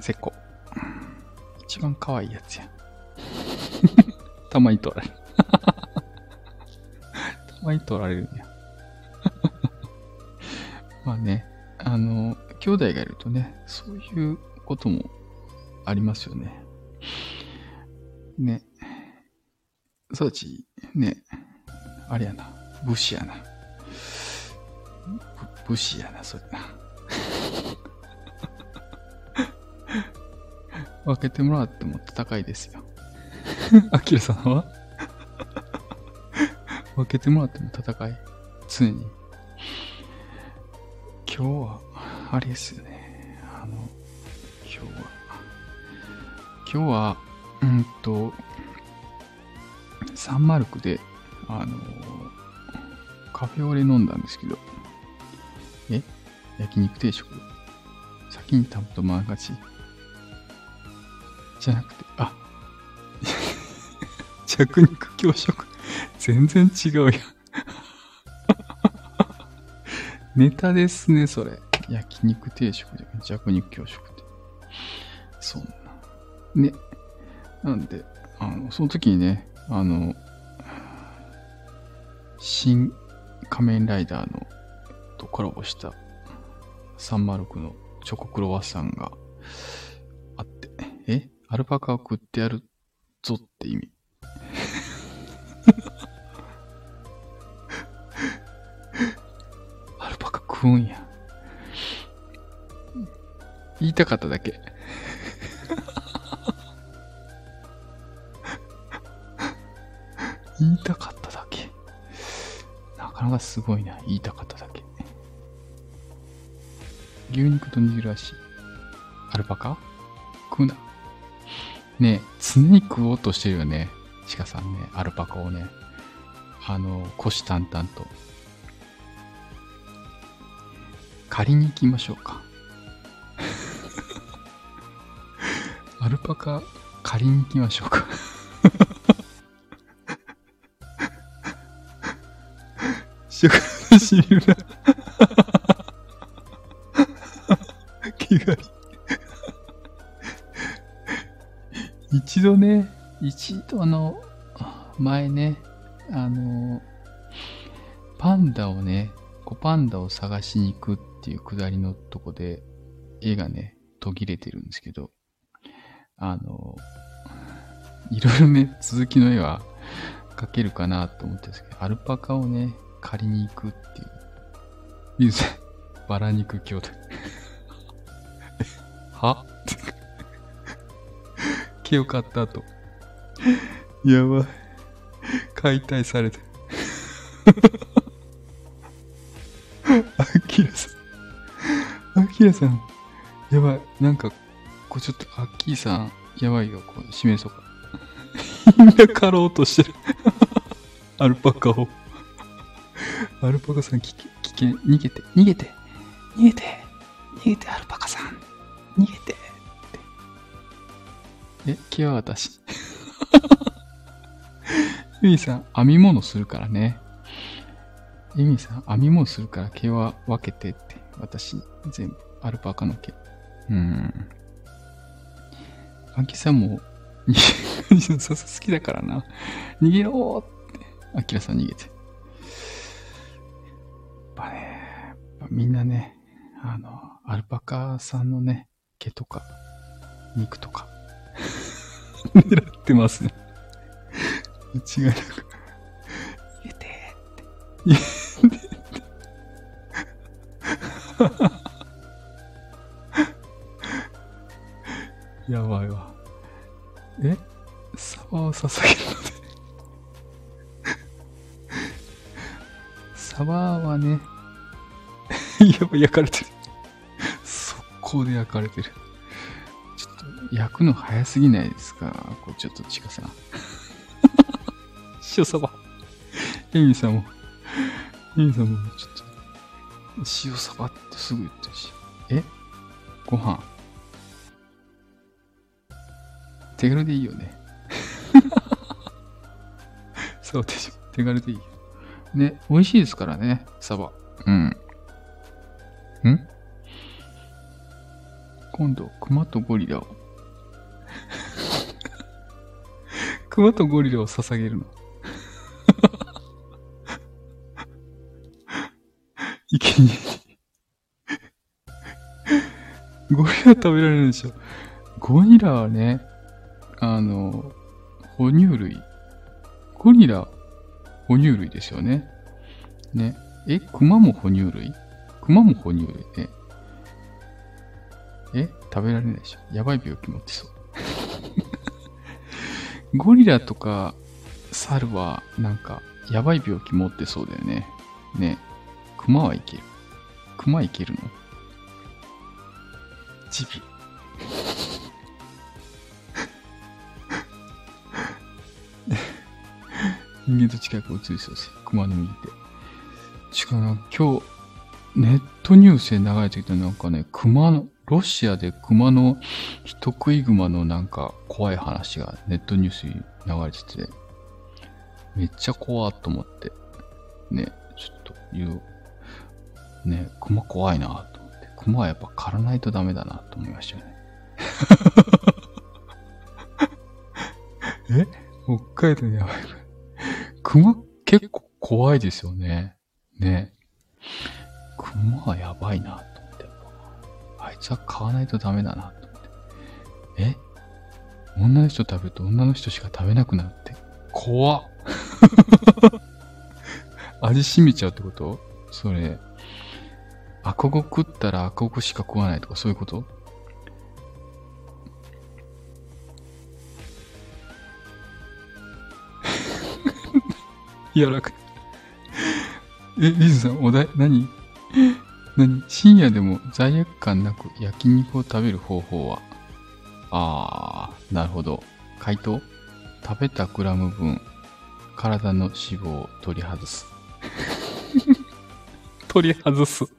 せっこ。一番可愛いやつや。たまに取られる。たまに取られるんや。まあね、あの、兄弟がいるとね、そういうこともありますよね。ね。そうち、ね、あれやな、武士やな。武士やな、それな。分けてもらっても戦いですよ。アキラさんは？分けてもらっても戦い。常に。今日は、あれですね。あの、今日は、今日は、うんと、サンマルクで、あの、カフェオレ飲んだんですけど、え？焼肉定食？先に食べとまがちじゃなくて、あ 着肉強食？全然違うやん ネタですね、それ。焼肉定食で弱肉強食って。そんな。ね。なんで、あの、その時にね、あの、新仮面ライダーのとコラボした306のチョコクロワッサンがあって、え？アルパカを食ってやるぞって意味。アルパカ食うんや。言いたかっただけ。言いたかっただけ。なかなかすごいな。言いたかっただけ。牛肉と煮汁らしい。アルパカ？食うな。ね常に食おうとしてるよね。鹿さんね。アルパカをね。あの、虎視眈々と。借りに行きましょうか。パカ借りに行きましょうか。食の。一度ね、一度の前ね、あの、パンダをね、こうパンダを探しに行くっていうくだりのとこで、絵がね、途切れてるんですけど、あの、いろいろね、続きの絵は描けるかなと思ってるんですけど、アルパカをね、借りに行くっていう。ミズ、バラ肉兄弟。は？毛を買った後。やばい。解体されて。アキラさん。アキラさん。やばい。なんか、こうちょっと、アッキーさん、やばいよ。こう、示そうか。みんな狩ろうとしてる。アルパカを。アルパカさん危険、危険、逃げて、逃げて、逃げて、逃げて、アルパカさん、逃げて、って。え、毛は私。ユミさん、編み物するからね。ユミさん、編み物するから毛は分けてって。私、全部、アルパカの毛。うん。アキさんも、逃げ、好きだからな。逃げろーって、アキラさん逃げて。ぱね、みんなね、あの、アルパカさんのね、毛とか、肉とか、狙ってますね。間違いなく。入れてって。入れてって。やばいわ。え？サバを捧げるのでサバはね、やばい、焼かれてる。速攻で焼かれてる。ちょっと、焼くの早すぎないですか？こう、ちょっと近さん。塩サバ。エミさんも、エミさんも、ちょっと、塩サバってすぐ言ってるし。え？ご飯。手軽でいいよね。そうでしょ。手軽でいいよ。ね、美味しいですからね、サバ。うん。ん？今度、熊とゴリラを。熊とゴリラを捧げるの。池にゴリラ食べられるでしょ。ゴリラはね、あの、哺乳類。ゴリラ、哺乳類ですよね。ね。え、熊も哺乳類？熊も哺乳類？で、え食べられないでしょ？やばい病気持ってそう。ゴリラとか猿はなんかやばい病気持ってそうだよね。ね。熊はいける。熊いけるの？チビ。人間と近く映りそうです。熊の右手。違うな、今日、ネットニュースで流れてきたなんかね、熊の、ロシアで熊の、人食い熊のなんか怖い話がネットニュースに流れてて、めっちゃ怖っと思って、ね、ちょっと言う、ね、熊怖いなと思って、熊はやっぱ狩らないとダメだなと思いましたよね。え？北海道にやばい。熊結構怖いですよね。ね。熊はやばいなと思って。あいつは買わないとダメだなと思って。え？女の人食べると女の人しか食べなくなるって？怖っ味染みちゃうってこと？それ。アコゴ食ったらアコゴしか食わないとかそういうこと？柔らかい。え、リズさん、お題、何？何？深夜でも罪悪感なく焼肉を食べる方法は？あー、なるほど。回答？食べたグラム分、体の脂肪を取り外す。取り外す。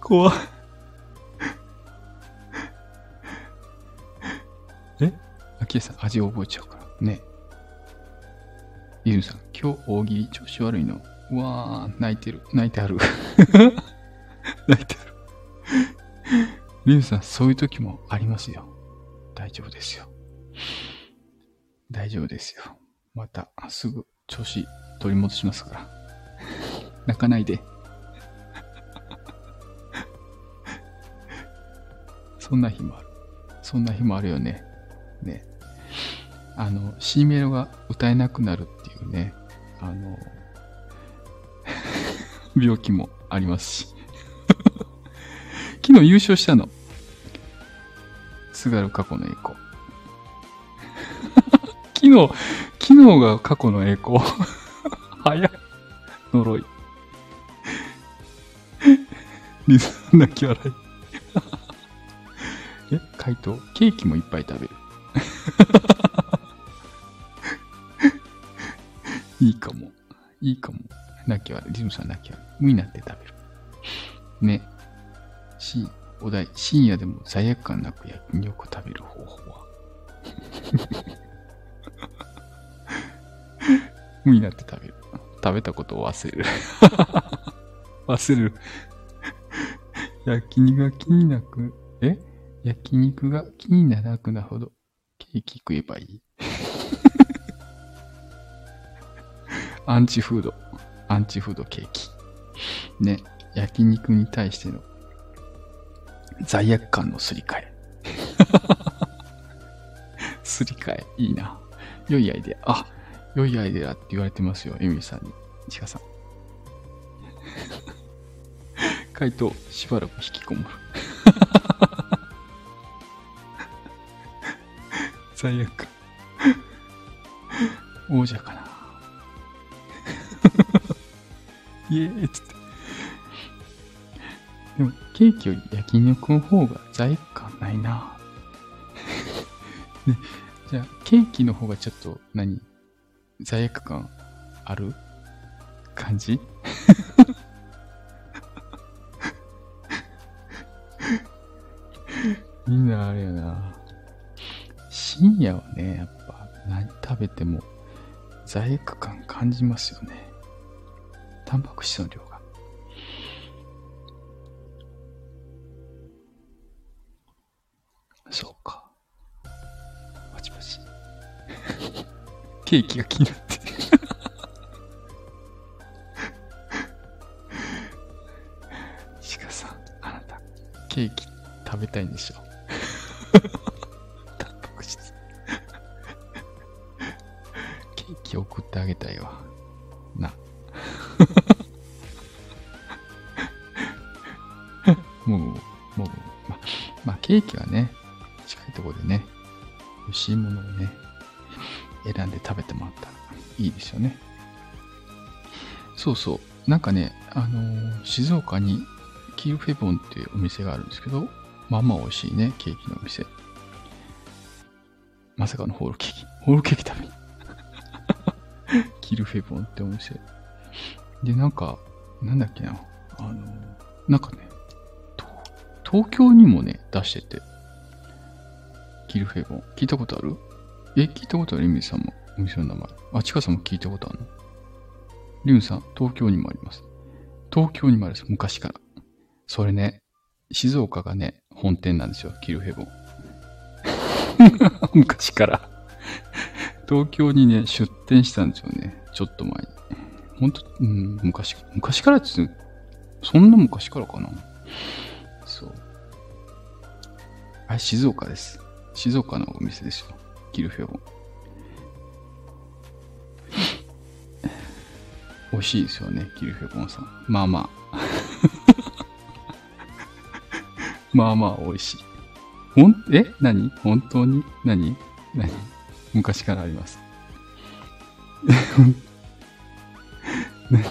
怖ケイさん、味覚えちゃうから。ね。リズムさん、今日大喜利調子悪いの？うわー、泣いてる。泣いてある。泣いてある。リムさん、そういう時もありますよ。大丈夫ですよ。大丈夫ですよ。また、すぐ調子取り戻しますから。泣かないで。そんな日もある。そんな日もあるよね。ね。あの、C メロが歌えなくなるね、あの、病気もありますし。昨日優勝したの。津軽過去の栄光。昨日、昨日が過去の栄光。早い。呪い。リズム泣き笑い。え、回答ケーキもいっぱい食べる。いいかも。いいかも。泣き笑い。リズムさん泣き笑い。無になって食べる。ね。し、お題。深夜でも罪悪感なく焼肉を食べる方法は？無になって食べる。食べたことを忘れる。忘れる。焼肉が気になく、え？焼肉が気にならなくなるほどケーキ食えばいい。アンチフード。アンチフードケーキ。ね。焼肉に対しての罪悪感のすり替え。すり替え。いいな。良いアイデア。あ、良いアイデアって言われてますよ。エミリさんに。チカさん。回答、しばらく引きこもる。罪悪感。王者かな。イエーっつって。でも、ケーキより焼肉の方が罪悪感ないな。ね、じゃあ、ケーキの方がちょっと何、罪悪感ある？感じ？みんなあれやな。深夜はね、やっぱ何食べても罪悪感感じますよね。タンパク質の量が。そうか。パチパチ。ケーキが気になるなんかね、あのー静岡にキルフェボンっていうお店があるんですけど、まあまあ美味しいね、ケーキのお店。まさかのホールケーキ。ホールケーキ食べに。キルフェボンってお店。で、なんか、なんだっけな。あのなんかね、東京にもね、出してて。キルフェボン。聞いたことある？え、聞いたことある？リムさんも。お店の名前。あ、チカさんも聞いたことあるの？リムさん、東京にもあります。東京にもあるんです。昔から。それね、静岡がね、本店なんですよ。キルフェボン。昔から。東京にね、出店したんですよね。ちょっと前に。ほんと、うん、昔、昔からって言ってそんな昔からかな。そう。あれ、静岡です。静岡のお店ですよ。キルフェボン。しいですよね、キルフェボンさん。まあまあ。まあまあ美味しい。ほん、え？何？本当に？何？何？昔からあります。ね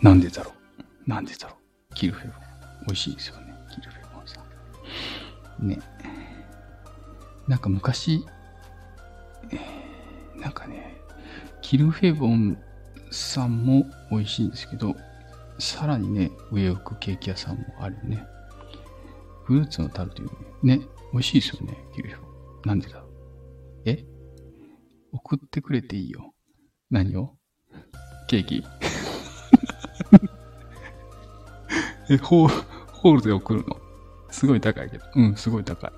なんでだろう？なんでだろう？キルフェボン。美味しいですよね、キルフェボンさん。ね。なんか昔、キルフェボンさんも美味しいんですけど、さらにね、上を行くケーキ屋さんもあるね。フルーツのタルトよね。美味しいですよね、キルヒョウ。なんでだ？え？送ってくれていいよ。何を？ケーキ え、ホー、ホールで送るの？すごい高いけど。うん、すごい高い。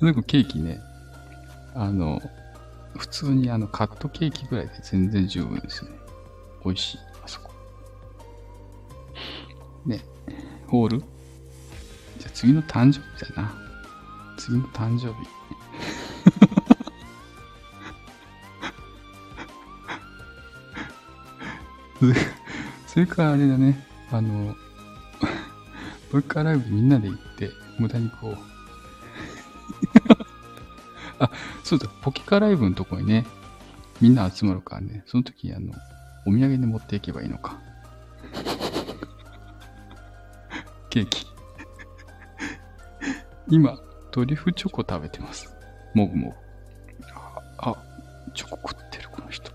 なんかケーキね、あの、普通にあのカットケーキぐらいで全然十分ですね。美味しい、あそこ。ね、ホール？じゃあ次の誕生日だな。次の誕生日。それからあれだね、あの、ボイカーライブでみんなで行って、無駄にこう、あ、そうだ、ポキカライブのとこにね、みんな集まるからね、その時あの、お土産で持っていけばいいのか。ケーキ。今、トリュフチョコ食べてます。もぐもぐ。あ、チョコ食ってる、この人。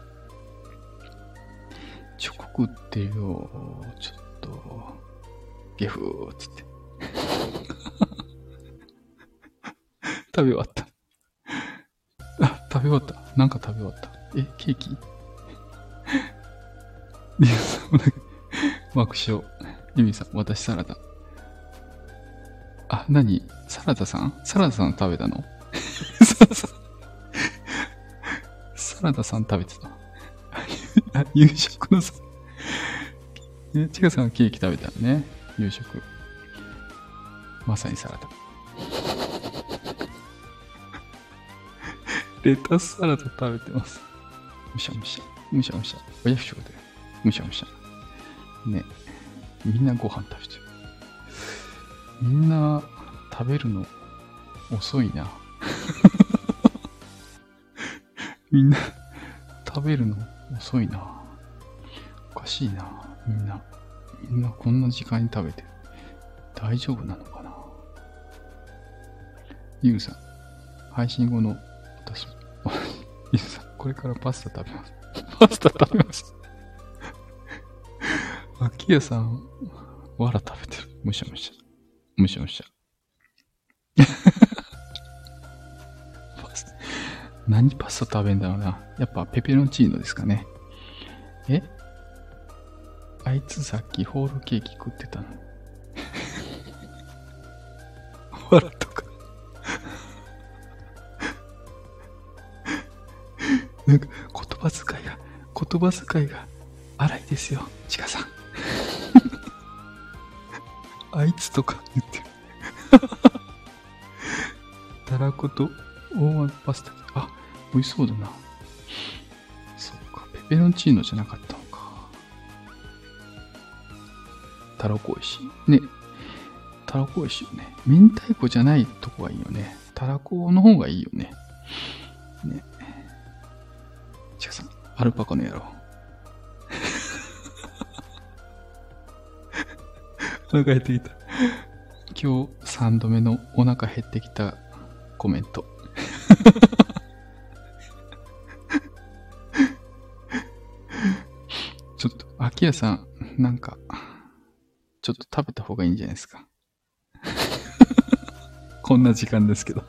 チョコ食ってよ。ちょっと、ゲフーっつって。食べ終わった。あ、食べ終わった。なんか食べ終わった。え、ケーキ？リアさん、爆笑。ユミさん、私サラダ。あ、なにサラダさん？サラダさん食べたの？サラダさん食べてた。あ、夕食のさ、え、ちかさんケーキ食べたのね。夕食。まさにサラダ。レタスサラダ食べてます。むしゃむしゃ。むしゃむしゃ。親不祥で。むしゃむしゃ。ね。みんなご飯食べてる。みんな食べるの遅いな。みんな食べるの遅いな。おかしいな。みんな。みんなこんな時間に食べてる。大丈夫なのかなゆうさん、配信後の私、ゆうさ、これからパスタ食べます。パスタ食べます。秋谷さん、わら食べてる。むしゃむしゃ。むしゃむしゃ。パス何パスタ食べんだろうな。やっぱペペロンチーノですかね。え？あいつさっきホールケーキ食ってたの。なんか言葉遣いが、言葉遣いが荒いですよ、ちかさん。あいつとか言ってる。たらこと大碗パスタ。あ、美味しそうだな。そっか、ペペロンチーノじゃなかったのか。たらこ美味しい。ね。たらこ美味しいよね。明太子じゃないとこがいいよね。たらこの方がいいよね。ね。アルパカの野郎。お腹減ってきた。今日3度目のお腹減ってきたコメント。ちょっと、秋谷さん、なんか、ちょっと食べた方がいいんじゃないですか。こんな時間ですけど。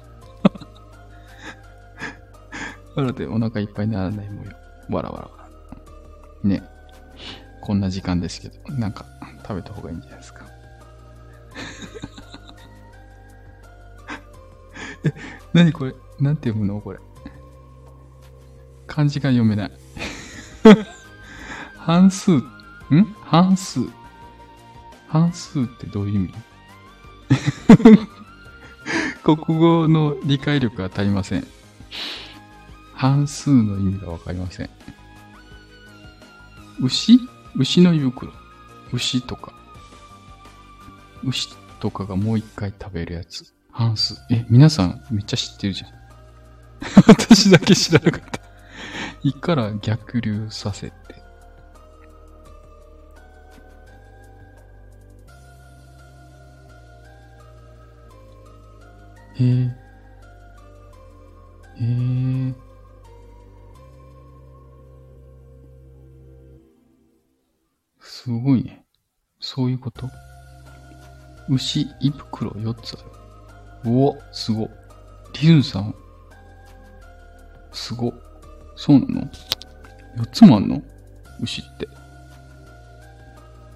なのでお腹いっぱいにならないもよ。わらわらわら。ね。こんな時間ですけど、なんか食べた方がいいんじゃないですか。え、なにこれ？なんて読むのこれ？漢字が読めない。半数、ん？半数。半数ってどういう意味？国語の理解力が足りません。半数の意味がわかりません。牛？牛の胃袋。牛とか。牛とかがもう一回食べるやつ。半数。え、皆さんめっちゃ知ってるじゃん。私だけ知らなかった。胃から逆流させて。へえ。へえ。すごいね。そういうこと？牛胃袋4つある。うお、すご。リズムさん、すご。そうなの ?4 つもあんの？牛って。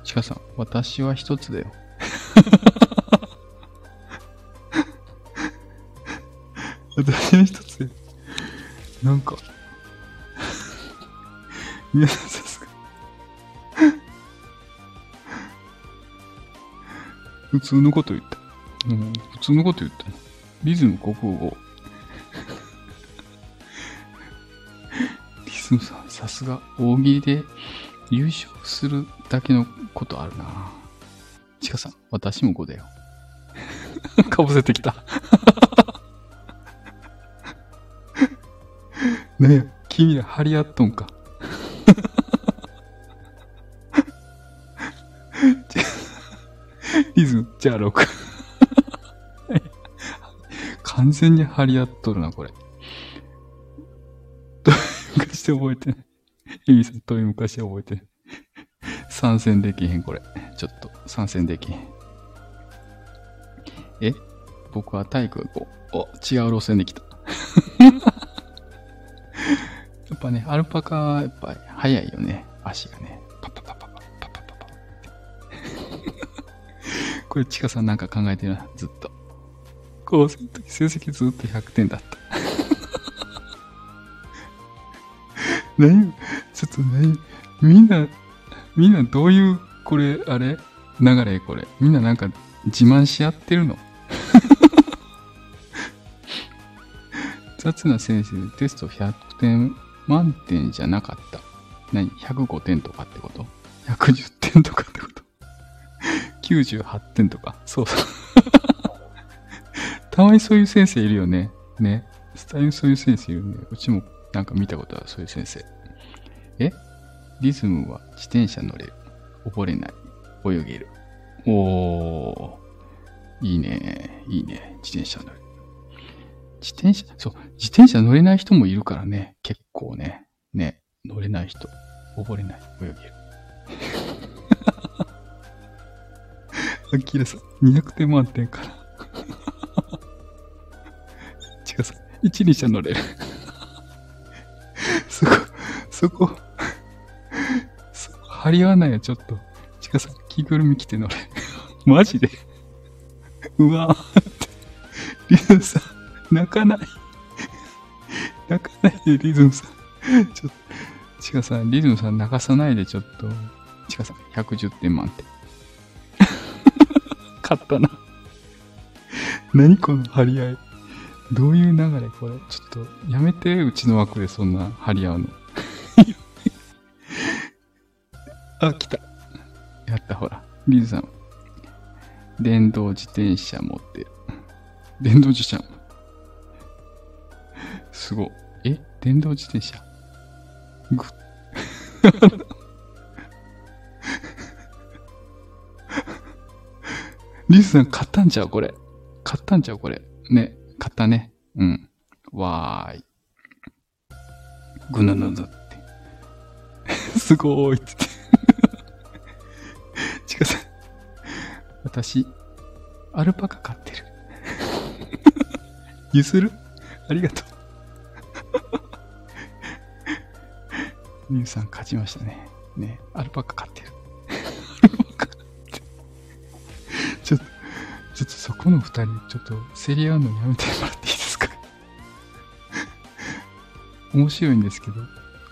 ちかさん、私は1つだよ。私は1つ。なんか、皆さん普通のこと言った。うん、普通のこと言った。リズム国語。リズムさん、さすが、大喜利で優勝するだけのことあるな。ちかさん、私も5だよ。かぶせてきた。ねえ、君ら張り合っとんか。じゃあ6。完全に張り合っとるな、これ。と、昔で覚えてない。エミさん、遠い昔覚えてない。参戦できへん、これ。ちょっと、参戦できへん。え？僕は体育こう、お、違う路線で来た。やっぱね、アルパカは、やっぱ速いよね。足がね。これ、チカさんなんか考えてるな、ずっと。高専の時成績ずっと100点だった。何ちょっと何みんな、みんなどういう、これ、あれ？流れこれ。みんななんか自慢し合ってるの？雑な先生でテスト100点満点じゃなかった。何 ?105 点とかってこと ?110 点とか ?98 点とかそうそう たまにそういう先生いるよね。ね。スタイルそういう先生いるね。うちもなんか見たことある、そういう先生。え？リズムは自転車乗れる。溺れない。泳げる。おー。いいね。いいね。自転車乗る。自転車、そう、自転車乗れない人もいるからね。結構ね。ね。乗れない人。溺れない。泳げる。アキラさん、200点満点から。違うさん、一輪車乗れる。そこ、そこ、そこ、張り合わないよ、ちょっと。ちかさん、着ぐるみ着て乗れ。マジでうわーって。リズムさん、泣かない。泣かないで、リズムさん。ちょっと、ちかさん、リズムさん泣かさないで、ちょっと。ちかさん、110点満点。勝ったな。何この張り合い。どういう流れこれ。ちょっと、やめて、うちの枠でそんな張り合うの。あ、来た。やった、ほら。リズさん。電動自転車持ってる。電動自転車。すご。え？電動自転車？ぐリズさん買ったんちゃうこれ。買ったんちゃうこれ。ね。買ったね。うん。わーい。ぐぬぬぬって。すごーいって。ちかさん。私、アルパカ飼ってる。譲る？ありがとう。みゆさん勝ちましたね。ね、アルパカ飼ってる。ちょっとそこの二人、ちょっと競り合うのやめてもらっていいですか？面白いんですけど、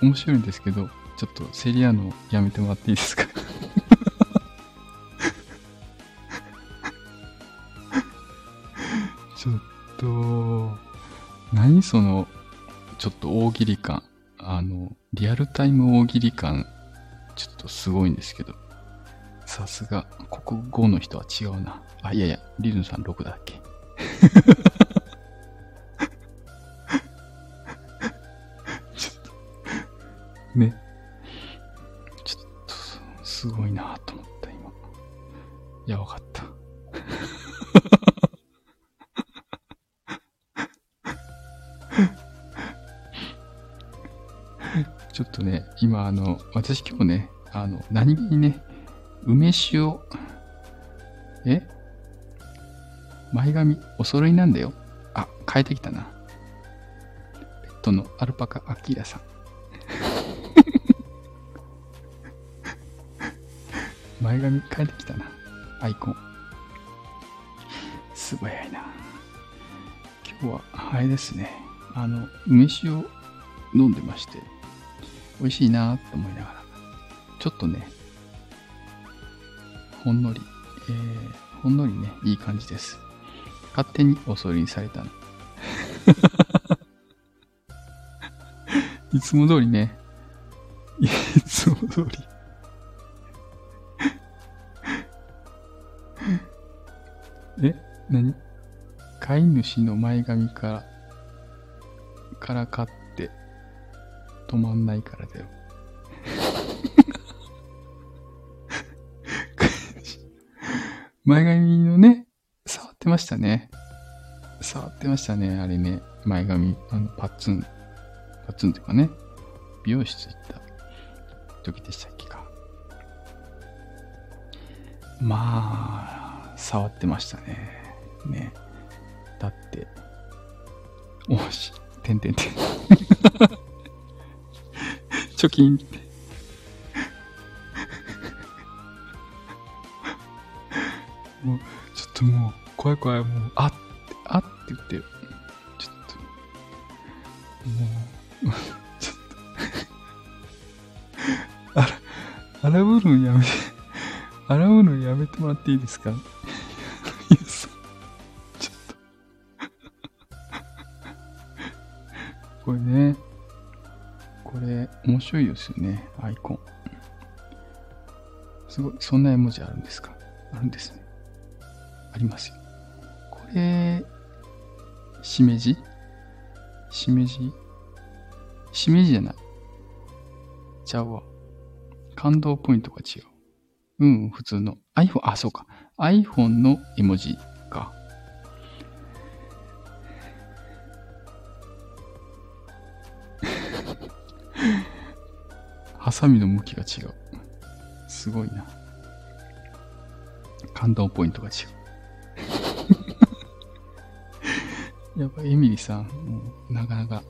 面白いんですけど、ちょっと競り合うのやめてもらっていいですか？ちょっと、何その、ちょっと大喜利感。あの、リアルタイム大喜利感、ちょっとすごいんですけど。さすが、国語の人は違うな。あ、いやいや、リズムさん6だっけ。ちょっと、ね。ちょっと、すごいなと思った、今。やばかった。ちょっとね、今あの、私今日ね、あの、何気にね、梅酒、え？前髪お揃いなんだよ。あ、変えてきたな。ペットのアルパカアキラさん。前髪変えてきたな。アイコン。素早いな。今日は、あれですね。あの、梅酒を飲んでまして、美味しいなと思いながら、ちょっとね、ほんのり、えー、ほんのりね、いい感じです。勝手におそりにされたの。いつも通りね、いつも通りえ何？飼い主の前髪から、から買って止まんないからだよ。前髪のね、触ってましたね。触ってましたね、あれね。前髪、あの、パッツン、パッツンっていうかね、美容室行った時でしたっけか。まあ、触ってましたね。ね。だって、おし、てんてんてん。貯金って。っともう、怖い怖い、もう、あっ、あって言って、ちょっと、もう、ちょっと、あら、洗うのやめて、洗うのやめてもらっていいですか、ちょっと。これね、これ、面白いですよね、アイコン。すごい、そんな絵文字あるんですか？あるんですね。ありますよ。これ、しめじ？しめじ？しめじじゃない。ちゃうわ。感動ポイントが違う。うん、普通の iPhone、あ、そうか。iPhone の絵文字か。ハサミの向きが違う。すごいな。感動ポイントが違う。やっぱエミリさん、もうなかなか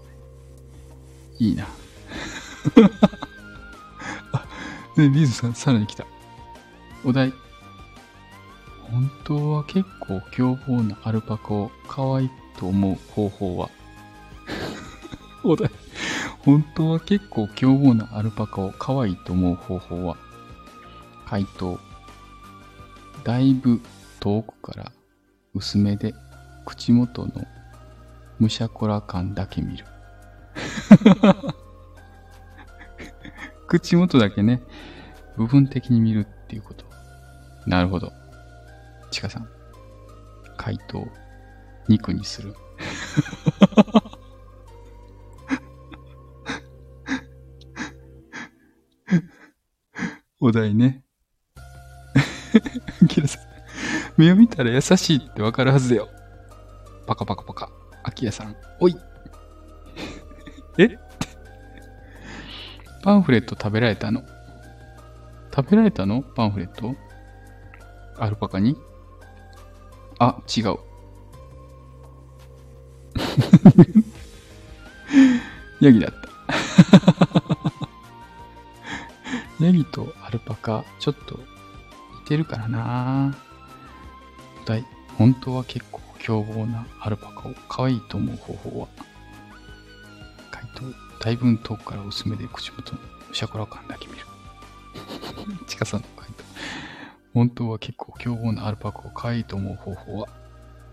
いいな。あ、ね、リズさん、さらに来た。お題。本当は結構凶暴なアルパカを可愛いと思う方法は？お題。本当は結構凶暴なアルパカを可愛いと思う方法は？回答。だいぶ遠くから薄めで口元のむしゃこら感だけ見る。口元だけね、部分的に見るっていうこと。なるほど。ちかさん。回答、肉にする。お題ね。キラさん。目を見たら優しいってわかるはずだよ。パカパカパカ。アキラさん。おい。え？パンフレット食べられたの？食べられたの？パンフレット？アルパカに？あ、違う。ヤギだった。ヤギとアルパカ、ちょっと似てるからな本当は結構凶暴なアルパカを可愛いと思う方法は？回答、だいぶ遠くから薄めで口元のシャコラ感だけ見る。チカさんの回答。本当は結構凶暴なアルパカを可愛いと思う方法は、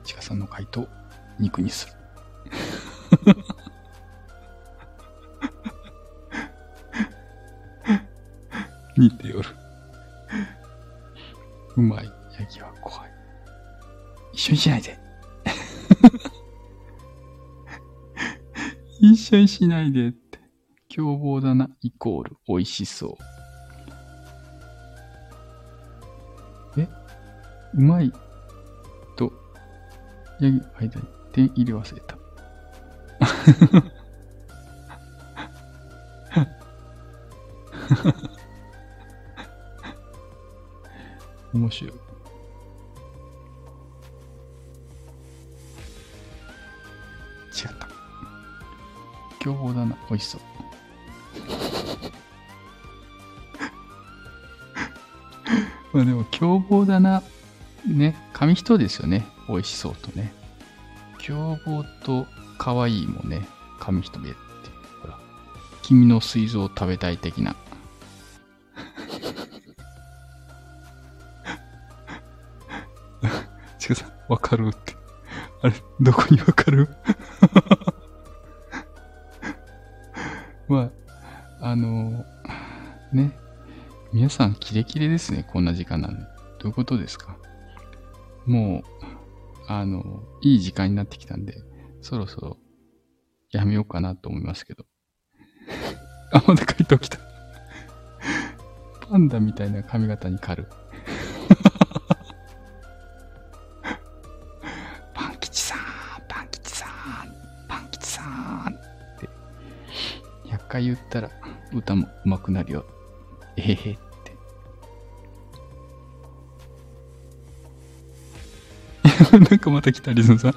チカさんの回答、肉にする。似ておる。うまい。ヤギは怖い。一緒にしないで。一緒にしないでって。凶暴だな、イコール、美味しそう。え？うまいと、ヤギの間に点入れ忘れた。面白い。凶暴だな。美味しそう。まあでも凶暴だな。ね。紙一重ですよね。美味しそうとね。凶暴と可愛いもね、紙一重って。ほら。君の膵臓を食べたい的な。ちかさん、わかるって。あれ、どこにわかる？まあ、あのね。皆さん、キレキレですね。こんな時間なんで。どういうことですか？もう、あの、いい時間になってきたんで、そろそろやめようかなと思いますけど。あ、まだ回答来た。パンダみたいな髪型に狩る。回言ったら歌も上手くなるよ。えへへって。なんかまた来た、リズムさん。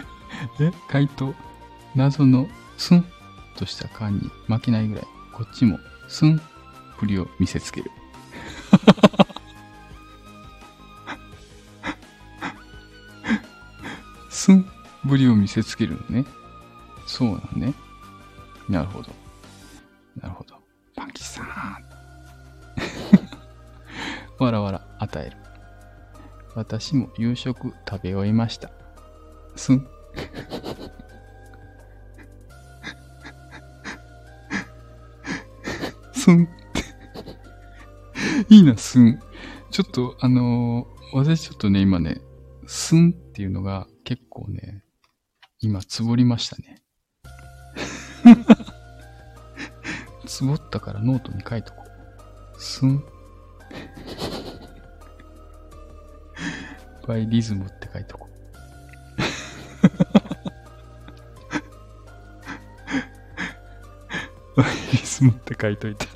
え？回答。謎のスンとした感に負けないぐらい、こっちもスン振りを見せつける。スンぶりを見せつけるのね。そうなのね。なるほど。わらわら与える。私も夕食食べ終えました。すん。すん。いいな、すん。ちょっと、あのー私ちょっとね、今ね、すんっていうのが結構ね、今、つぼりましたね。つぼったからノートに書いとこう。すん。バイリズムって書いとこう。リズムって書いといて。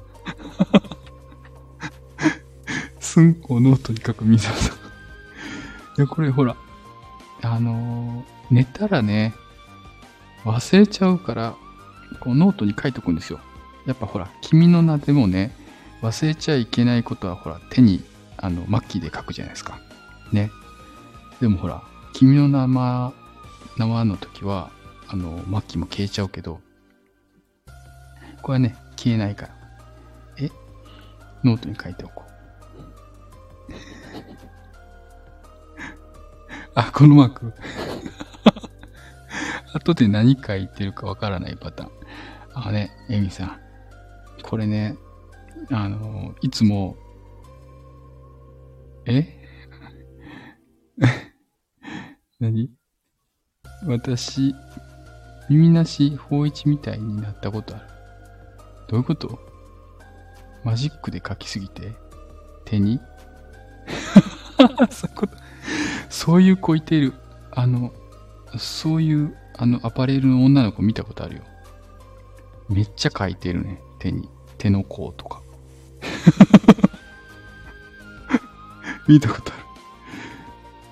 すんをノートに書く水野さん。いや、これほら、あのー寝たらね、忘れちゃうから、こうノートに書いとくんですよ。やっぱほら、君の名はでもね、忘れちゃいけないことはほら、手に、あの、マッキーで書くじゃないですか。ね。でもほら、君の名は、名はの時は、あの、マッキーも消えちゃうけど、これはね、消えないから。え？ノートに書いておこう。あ、このマーク。後で何書いてるかわからないパターン。あね、エミさん。これね、あの、いつも、え？何？私、耳なし法一みたいになったことある。どういうこと？マジックで書きすぎて？手に？そういうこ。いう子いてる。あの、そういう、あの、アパレルの女の子見たことあるよ。めっちゃ書いてるね。手に。手の甲とか。見たことある。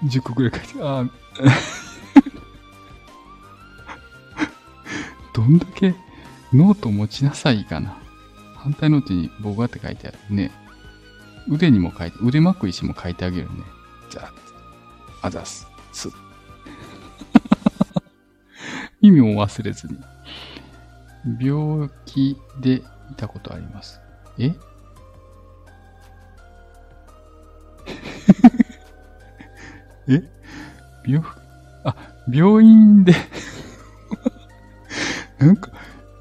10個くらい書いてああ。どんだけノート持ちなさいかな。反対ノートに僕がって書いてあるね。腕にも書いて、腕まく石も書いてあげるね。じゃあ、あざす。す。意味も忘れずに。病気でいたことあります。え？病、あ、病院で なんか、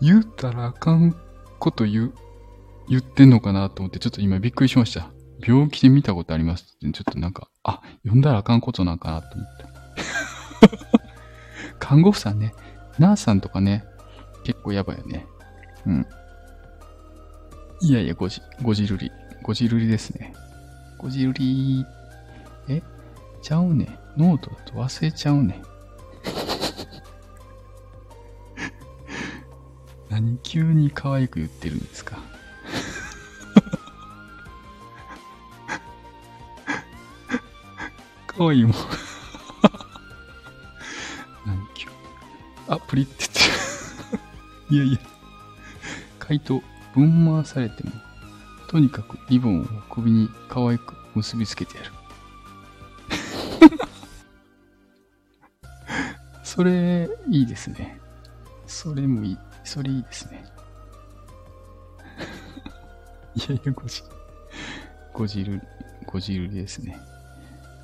言うたらあかんこと言う、言ってんのかなと思って、ちょっと今びっくりしました。病気で見たことありますって、ちょっとなんか、あ、読んだらあかんことなんかなと思って。看護婦さんね、ナースさんとかね、結構やばいよね。うん。いやいや、ごじ、ごじるり。ごじるりですね。ごじるりえ？ちゃうね。ノートだと忘れちゃうね。何急に可愛く言ってるんですか？可愛いもん。何急？あ、プリって言ってる。いやいや。回答、ぶん回されても、とにかくリボンを首に可愛く結びつけてやる。それ、いいですね。それもいい。それいいですね。いやいや、ゴジ、ゴジル、ゴジルですね。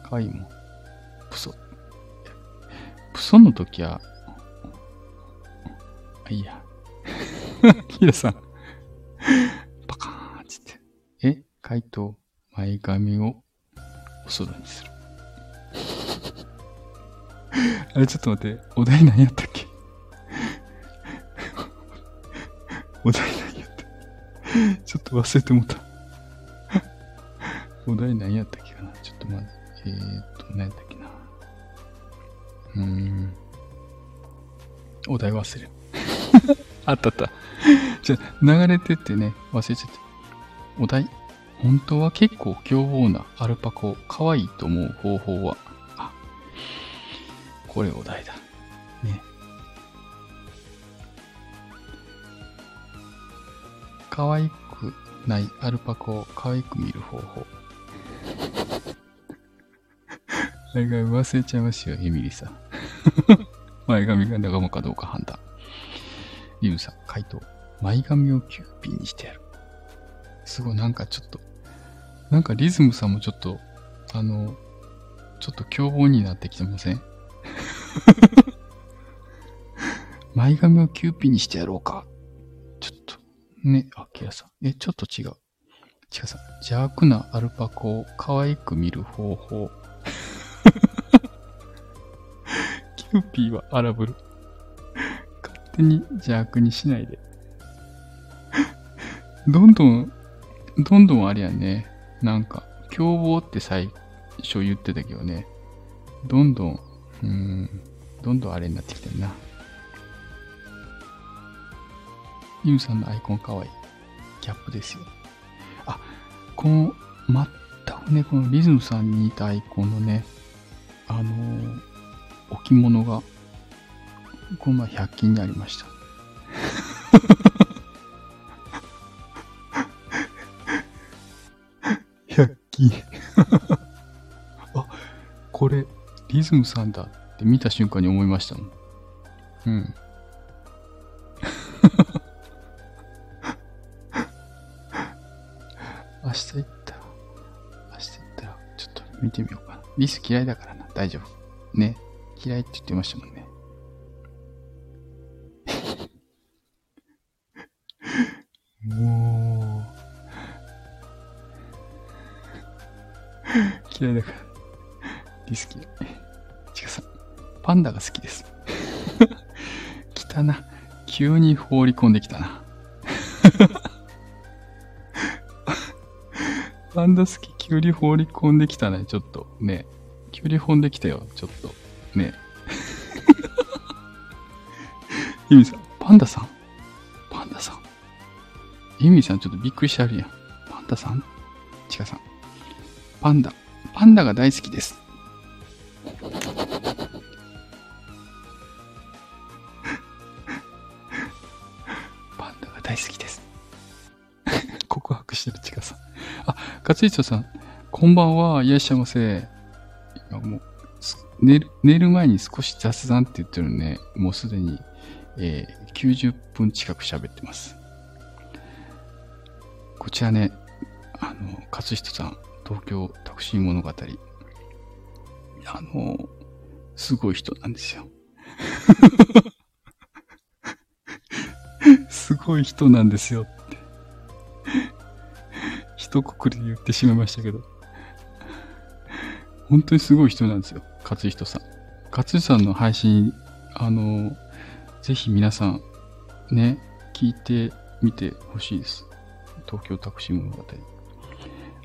可愛いも。プソ。プソの時は、あ、いいや。ヒラさん。パカーンっつって。え回答、前髪をお空にする。あれ、ちょっと待って。お題何やったっけ？お題何やった？ちょっと忘れてもった。お題何やったっけかな？ちょっとまず、えー、っと、何やったっけな？うーん。お題忘れる。あったあった。じゃ流れてってね、忘れちゃった。お題？本当は結構凶暴なアルパカ可愛いと思う方法は？これお題だ。ね。可愛くないアルパカを可愛く見る方法。あれが忘れちゃいますよ、エミリーさん。前髪が長もかどうか判断。リムさん、回答。前髪をキューピーにしてやる。すごい、なんかちょっと、なんかリズムさんもちょっと、あの、ちょっと凶暴になってきてません？前髪をキューピーにしてやろうか。ちょっと。ね、あ、キラさん。え、ちょっと違う。違うさん。邪悪なアルパカを可愛く見る方法。キューピーは荒ぶる。勝手に邪悪にしないで。どんどん、どんどんあれやね。なんか、凶暴って最初言ってたけどね。どんどんうん。どんどんあれになってきてるな。ユウさんのアイコンかわいい。ギャップですよ。あ、この、全くね、このリズムさんに似たアイコンのね、あのー、置物が、この前100均にありました。100均リズムさんだって見た瞬間に思いましたもん。うん。明日行ったら、明日行ったら、ちょっと見てみようかな。リス嫌いだからな、大丈夫。ね。嫌いって言ってましたもんね。もう、嫌いだから。リス嫌い。パンダが好きです。来たな。急に放り込んできたな。パンダ好き、急に放り込んできたね。ちょっとね。急に放んできたよ。ちょっと。ね。ユミさん、パンダさん？パンダさんユミさんちょっとびっくりしてあるやん。パンダさん？チカさん。パンダ。パンダが大好きです。勝人さん、こんばんは、いらっしゃいませ。今もう寝る、寝る前に少し雑談って言ってるんで、もうすでに、えー、90分近く喋ってます。こちらね、あの、勝人さん、東京タクシー物語。あの、すごい人なんですよ。すごい人なんですよ。一括りで言ってしまいましたけど。本当にすごい人なんですよ。勝人さん。勝人さんの配信、あの、ぜひ皆さん、ね、聞いてみてほしいです。東京タクシー物語。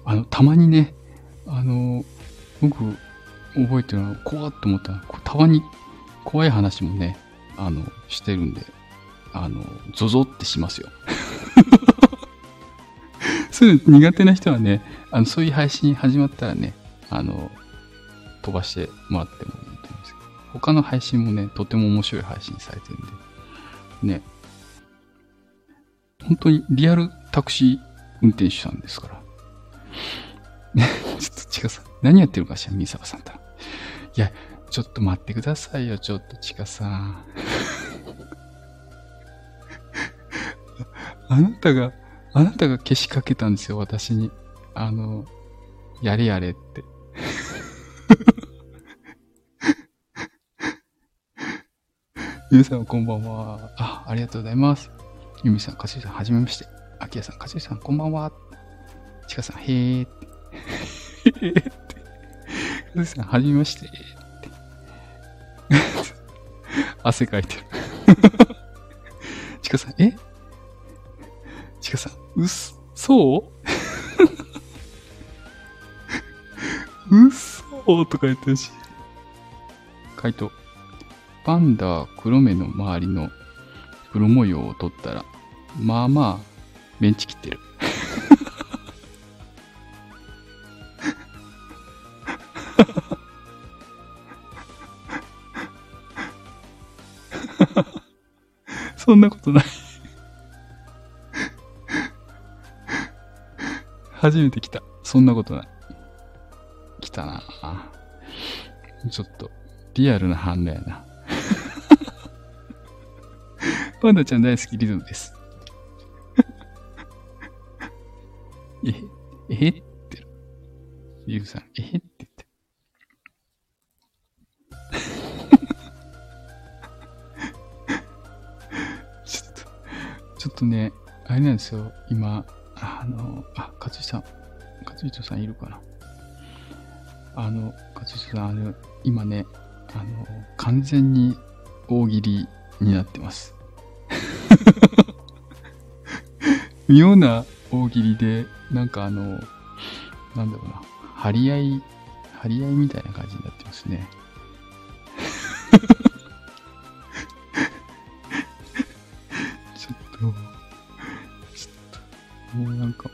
あの、たまにね、あの、僕、覚えてるのは怖っと思ったら、たまに怖い話もね、あの、してるんで、あの、ゾゾってしますよ。そういうの苦手な人はね、あの、そういう配信始まったらね、あの、飛ばしてもらってもいいと思うんですけど、他の配信もね、とても面白い配信されてるんで、ね、本当にリアルタクシー運転手さんですから。ちょっとちかさん、何やってるかしら、みさばさんと。いや、ちょっと待ってくださいよ、ちょっとちかさん。あなたが、あなたが消しかけたんですよ、私に。あの、やれやれって。ゆうさん、こんばんは。あ、ありがとうございます。ゆみさん、かすりさん、はじめまして。あきやさん、かすりさん、こんばんは。ちかさん、へーって。へーって。かすりさん、はじめまして。って。汗かいてる。ちかさん、え、うっ、そう？うっそとか言ってるし。回答。パンダ黒目の周りの黒模様を取ったら、まあまあ、メンチ切ってる。そんなことない初めて来た。そんなことない。来たなちょっと、リアルな反応やな。パンダちゃん大好きリズムです。え、えってリズさん、えって言って。ちょっと、ちょっとね、あれなんですよ、今、あの、あ、勝井さん、勝井さんいるかな？あの、勝井さん、あの、今ね、あの、完全に大喜利になってます。妙な大喜利で、なんかあの、なんだろうな、張り合い、張り合いみたいな感じになってますね。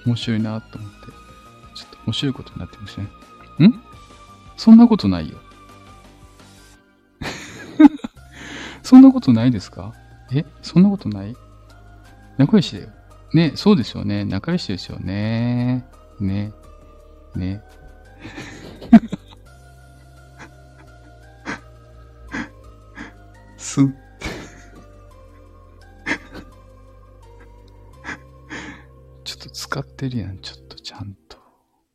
面白いなと思って、ちょっと面白いことになってますね。ん？そんなことないよ。そんなことないですか？え？そんなことない？仲良しだよ。ね、そうですよね。仲良しですよね。ね。ね。す。っ使ってるやん。ちょっとちゃんと。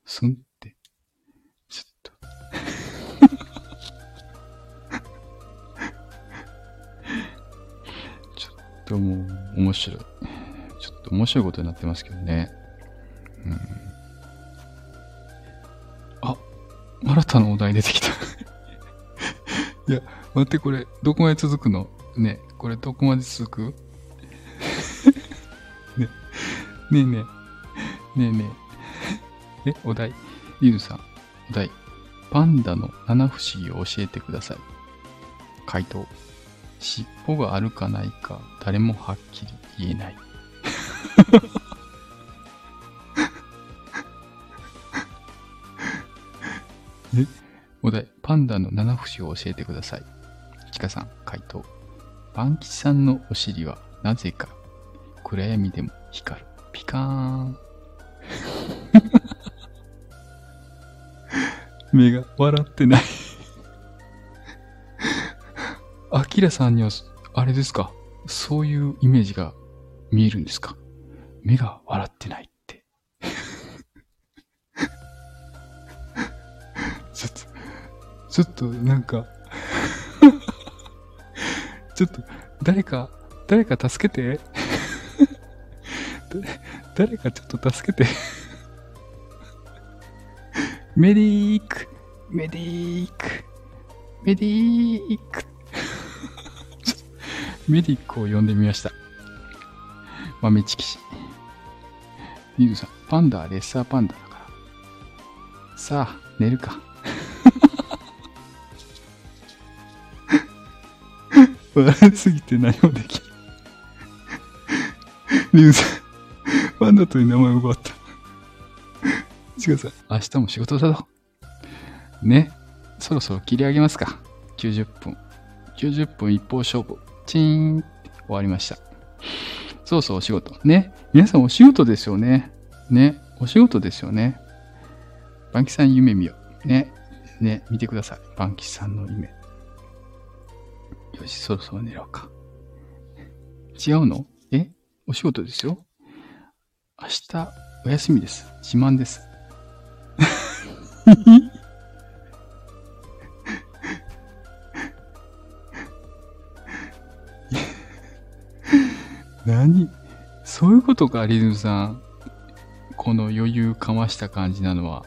すんって。ちょっと。ちょっともう、面白い。ちょっと面白いことになってますけどね。うん。あ、新たなお題出てきたいや、待って、これ、どこまで続くの？ね、これどこまで続く？ね、ねえねえ。ねえねえ。え、お題。リズさん、お題。パンダの七不思議を教えてください。回答。尻尾があるかないか、誰もはっきり言えない。えお題、パンダの七節を教えてください。ちかさん、回答。パン吉さんのお尻はなぜか暗闇でも光る。ピカーン。目が笑ってない。あきらさんには、あれですか？そういうイメージが見えるんですか？目が笑ってないって。ちょっと、ちょっとなんか ちょっと、誰か、誰か助けて。誰かちょっと助けて。メディーク、メディーク、メディーク。メディックを呼んでみました。豆知識。リュウさん、パンダはレッサーパンダだから。さあ、寝るか。笑いすぎて何もできん。リュウさん、パンダという名前を奪った。違うさん、明日も仕事だぞ。ね、そろそろ切り上げますか。90分。90分一方勝負。チーンって終わりました。そうそう、お仕事。ね。皆さんお仕事ですよね。ね。お仕事ですよね。バンキさん夢見よう。ね。ね。見てください。バンキさんの夢。よし、そろそろ寝ろうか。違うのえお仕事ですよ。明日、お休みです。自慢です。何そういうことか、リズムさん。この余裕かました感じなのは。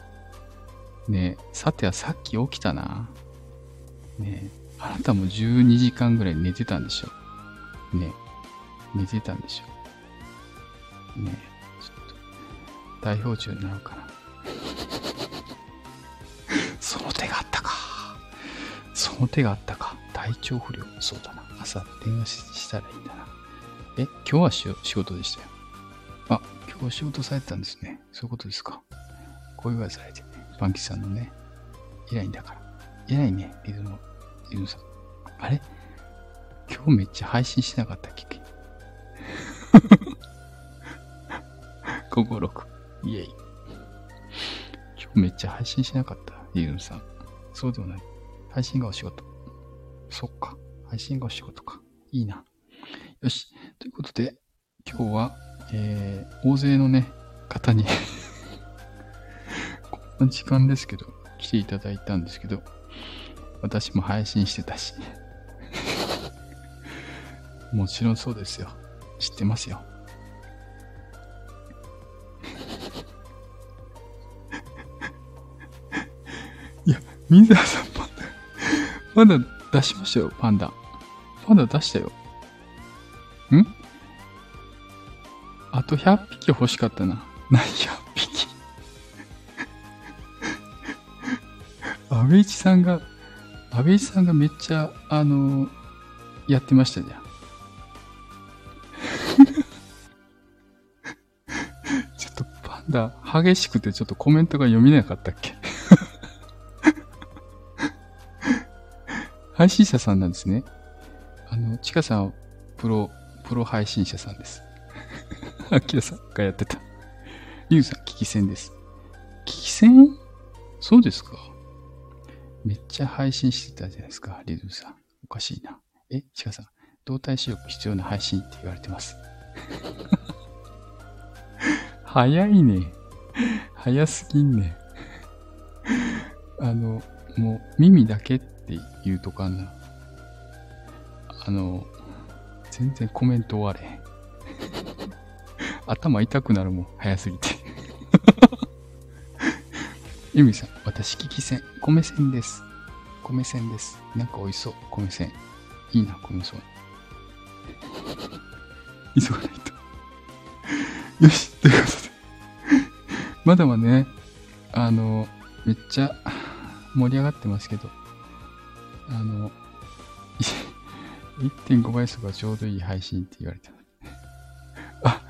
ね、さてはさっき起きたな。ね、あなたも12時間ぐらい寝てたんでしょ。ね、寝てたんでしょ。ね、ちょっと、代表中になるかな。その手があったか。その手があったか。体調不良。そうだな。朝電話したらいいんだな。え、今日はし仕事でしたよ。あ、今日は仕事されてたんですね。そういうことですか。こういうわされてね。パンキさんのね、偉いんだから。偉いね、リズム、リズムさん。あれ？今日めっちゃ配信しなかったっけ？午後6。イェイ。今日めっちゃ配信しなかった、リズムさん。そうでもない。配信がお仕事。そっか。配信がお仕事か。いいな。よし。ということで、今日は、えー、大勢のね、方に こんな時間ですけど、来ていただいたんですけど、私も配信してたしもちろんそうですよ。知ってますよ。いや、水沢さん、パンダ、まだ出しましたよ、パンダ。パンダ出したよ。ん？あと100匹欲しかったな。何100匹？安倍一さんが、安倍一さんがめっちゃ、あの、やってましたじゃん。ちょっとパンダ、激しくてちょっとコメントが読めなかったっけ？配信者さんなんですね。あの、ちかさん、プロプロ配信者さんです。アキラさんがやってた。リュウさん、聞き戦です。聞き戦そうですかめっちゃ配信してたじゃないですか、リズムさん。おかしいな。え、チカさん、動体視力必要な配信って言われてます。早いね。早すぎんね。あの、もう耳だけって言うとかな。あの、全然コメント終われへん。頭痛くなるもん、早すぎて。ゆみさん、私、聞きせん。米線です。米線です。なんか美味しそう、米線。いいな、米そう。急がないと。よし、ということで。まだまだね、あの、めっちゃ盛り上がってますけど、あの、1.5倍速がちょうどいい配信って言われてます。あ、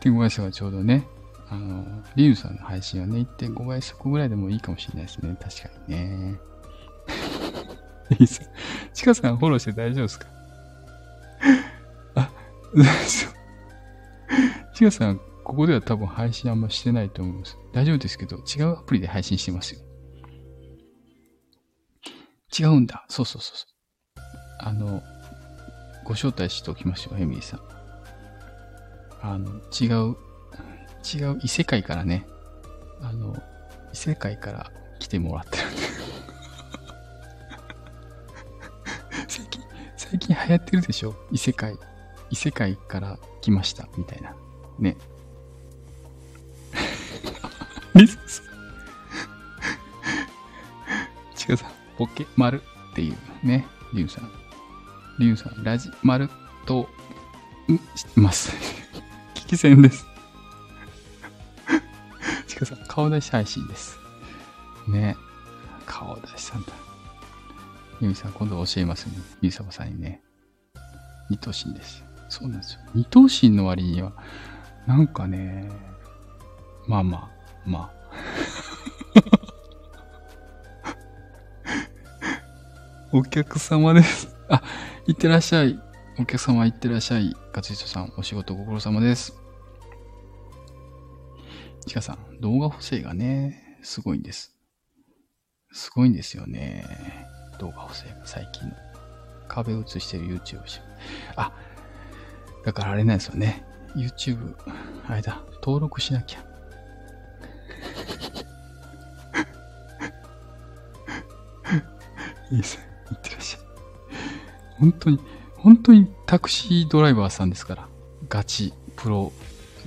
1.5倍速がちょうどね、あの、リュウさんの配信はね、1.5倍速ぐらいでもいいかもしれないですね。確かにね。いいっす。チカさんフォローして大丈夫ですか？あ、大丈夫。チカさん、ここでは多分配信あんましてないと思います。大丈夫ですけど、違うアプリで配信してますよ。違うんだ。そうそうそうそう。あの、ご招待しておきましょう、エミリーさん。あの、違う、違う異世界からね、あの、異世界から来てもらってるんで 最近、最近流行ってるでしょ？異世界。異世界から来ました、みたいな。ね。リズムさん。ちかさん、ボケ、丸っていうね、リュウさん。リュウさん、ラジ、マルと、ん、知ってます。聞き戦です。ちかさん、顔出し配信です。ね。顔出しさんだ。ゆみさん、今度教えますね。ゆうさばさんにね。二等身です。そうなんですよ。二等身の割には、なんかね、まあまあ、まあ。お客様です。あ、いってらっしゃい。お客様行ってらっしゃい。ガツイトさん、お仕事ご苦労様です。ちかさん、動画補正がね、すごいんです。すごいんですよね。動画補正が最近の。壁映してる YouTube をしあ、だからあれなんですよね。YouTube、あれだ、登録しなきゃ。いいですね。本当に、本当にタクシードライバーさんですから。ガチ、プロ、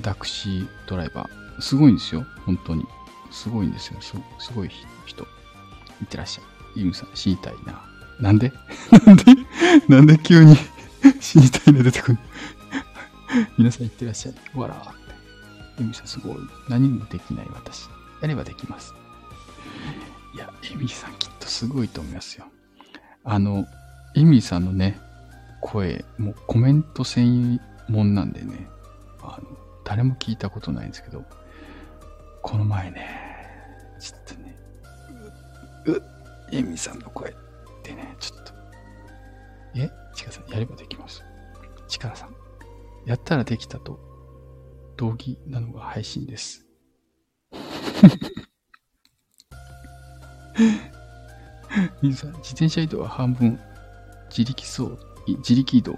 タクシードライバー。すごいんですよ。本当に。すごいんですよ。すすごい人。いってらっしゃい。ユムさん、死にたいな。なんで？なんで？なんで急に？死にたいな出てくる 皆さんいってらっしゃい。わらーって。ユミさんすごい。何もできない私。やればできます。いや、エミさんきっとすごいと思いますよ。あの、エミさんのね、声、もうコメント専門なんでね、あの、誰も聞いたことないんですけど、この前ね、ちょっとね、う、う、エミさんの声ってね、ちょっと、え？チカさん、やればできます。チカさん、やったらできたと、同義なのが配信です。皆さん、自転車移動は半分、自力走、自力移動。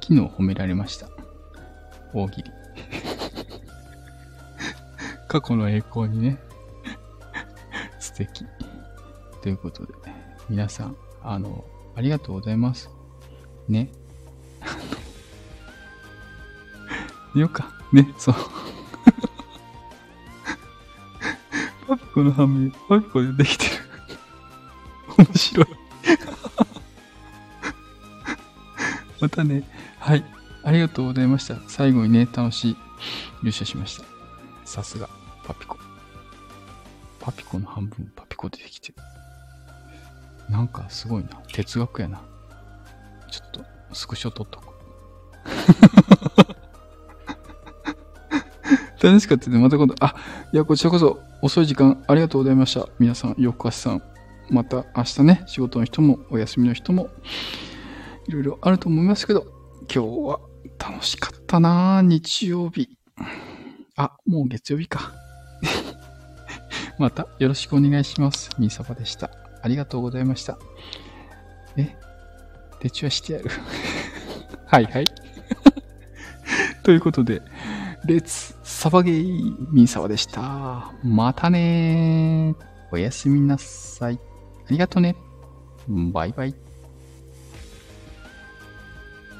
昨日褒められました。大喜利。過去の栄光にね、素敵。ということで、皆さん、あの、ありがとうございます。ね。寝 ようか。ね、そう。パピコの半分、パピコでできてる？面白い。またね、はい。ありがとうございました。最後にね、楽しい優勝しました。さすが、パピコ。パピコの半分、パピコでできて。なんかすごいな。哲学やな。ちょっと、スクショ撮っとこ。楽しかったね。また今度、あ、いや、こちらこそ遅い時間ありがとうございました。皆さん、よくさん。また明日ね、仕事の人もお休みの人も、いろいろあると思いますけど、今日は楽しかったな日曜日。あ、もう月曜日か。またよろしくお願いします。みーさばでした。ありがとうございました。え手帳してやる？はいはい。ということで、レッツサバゲーミーサワでした。またねおやすみなさい。ありがとね。バイバイ。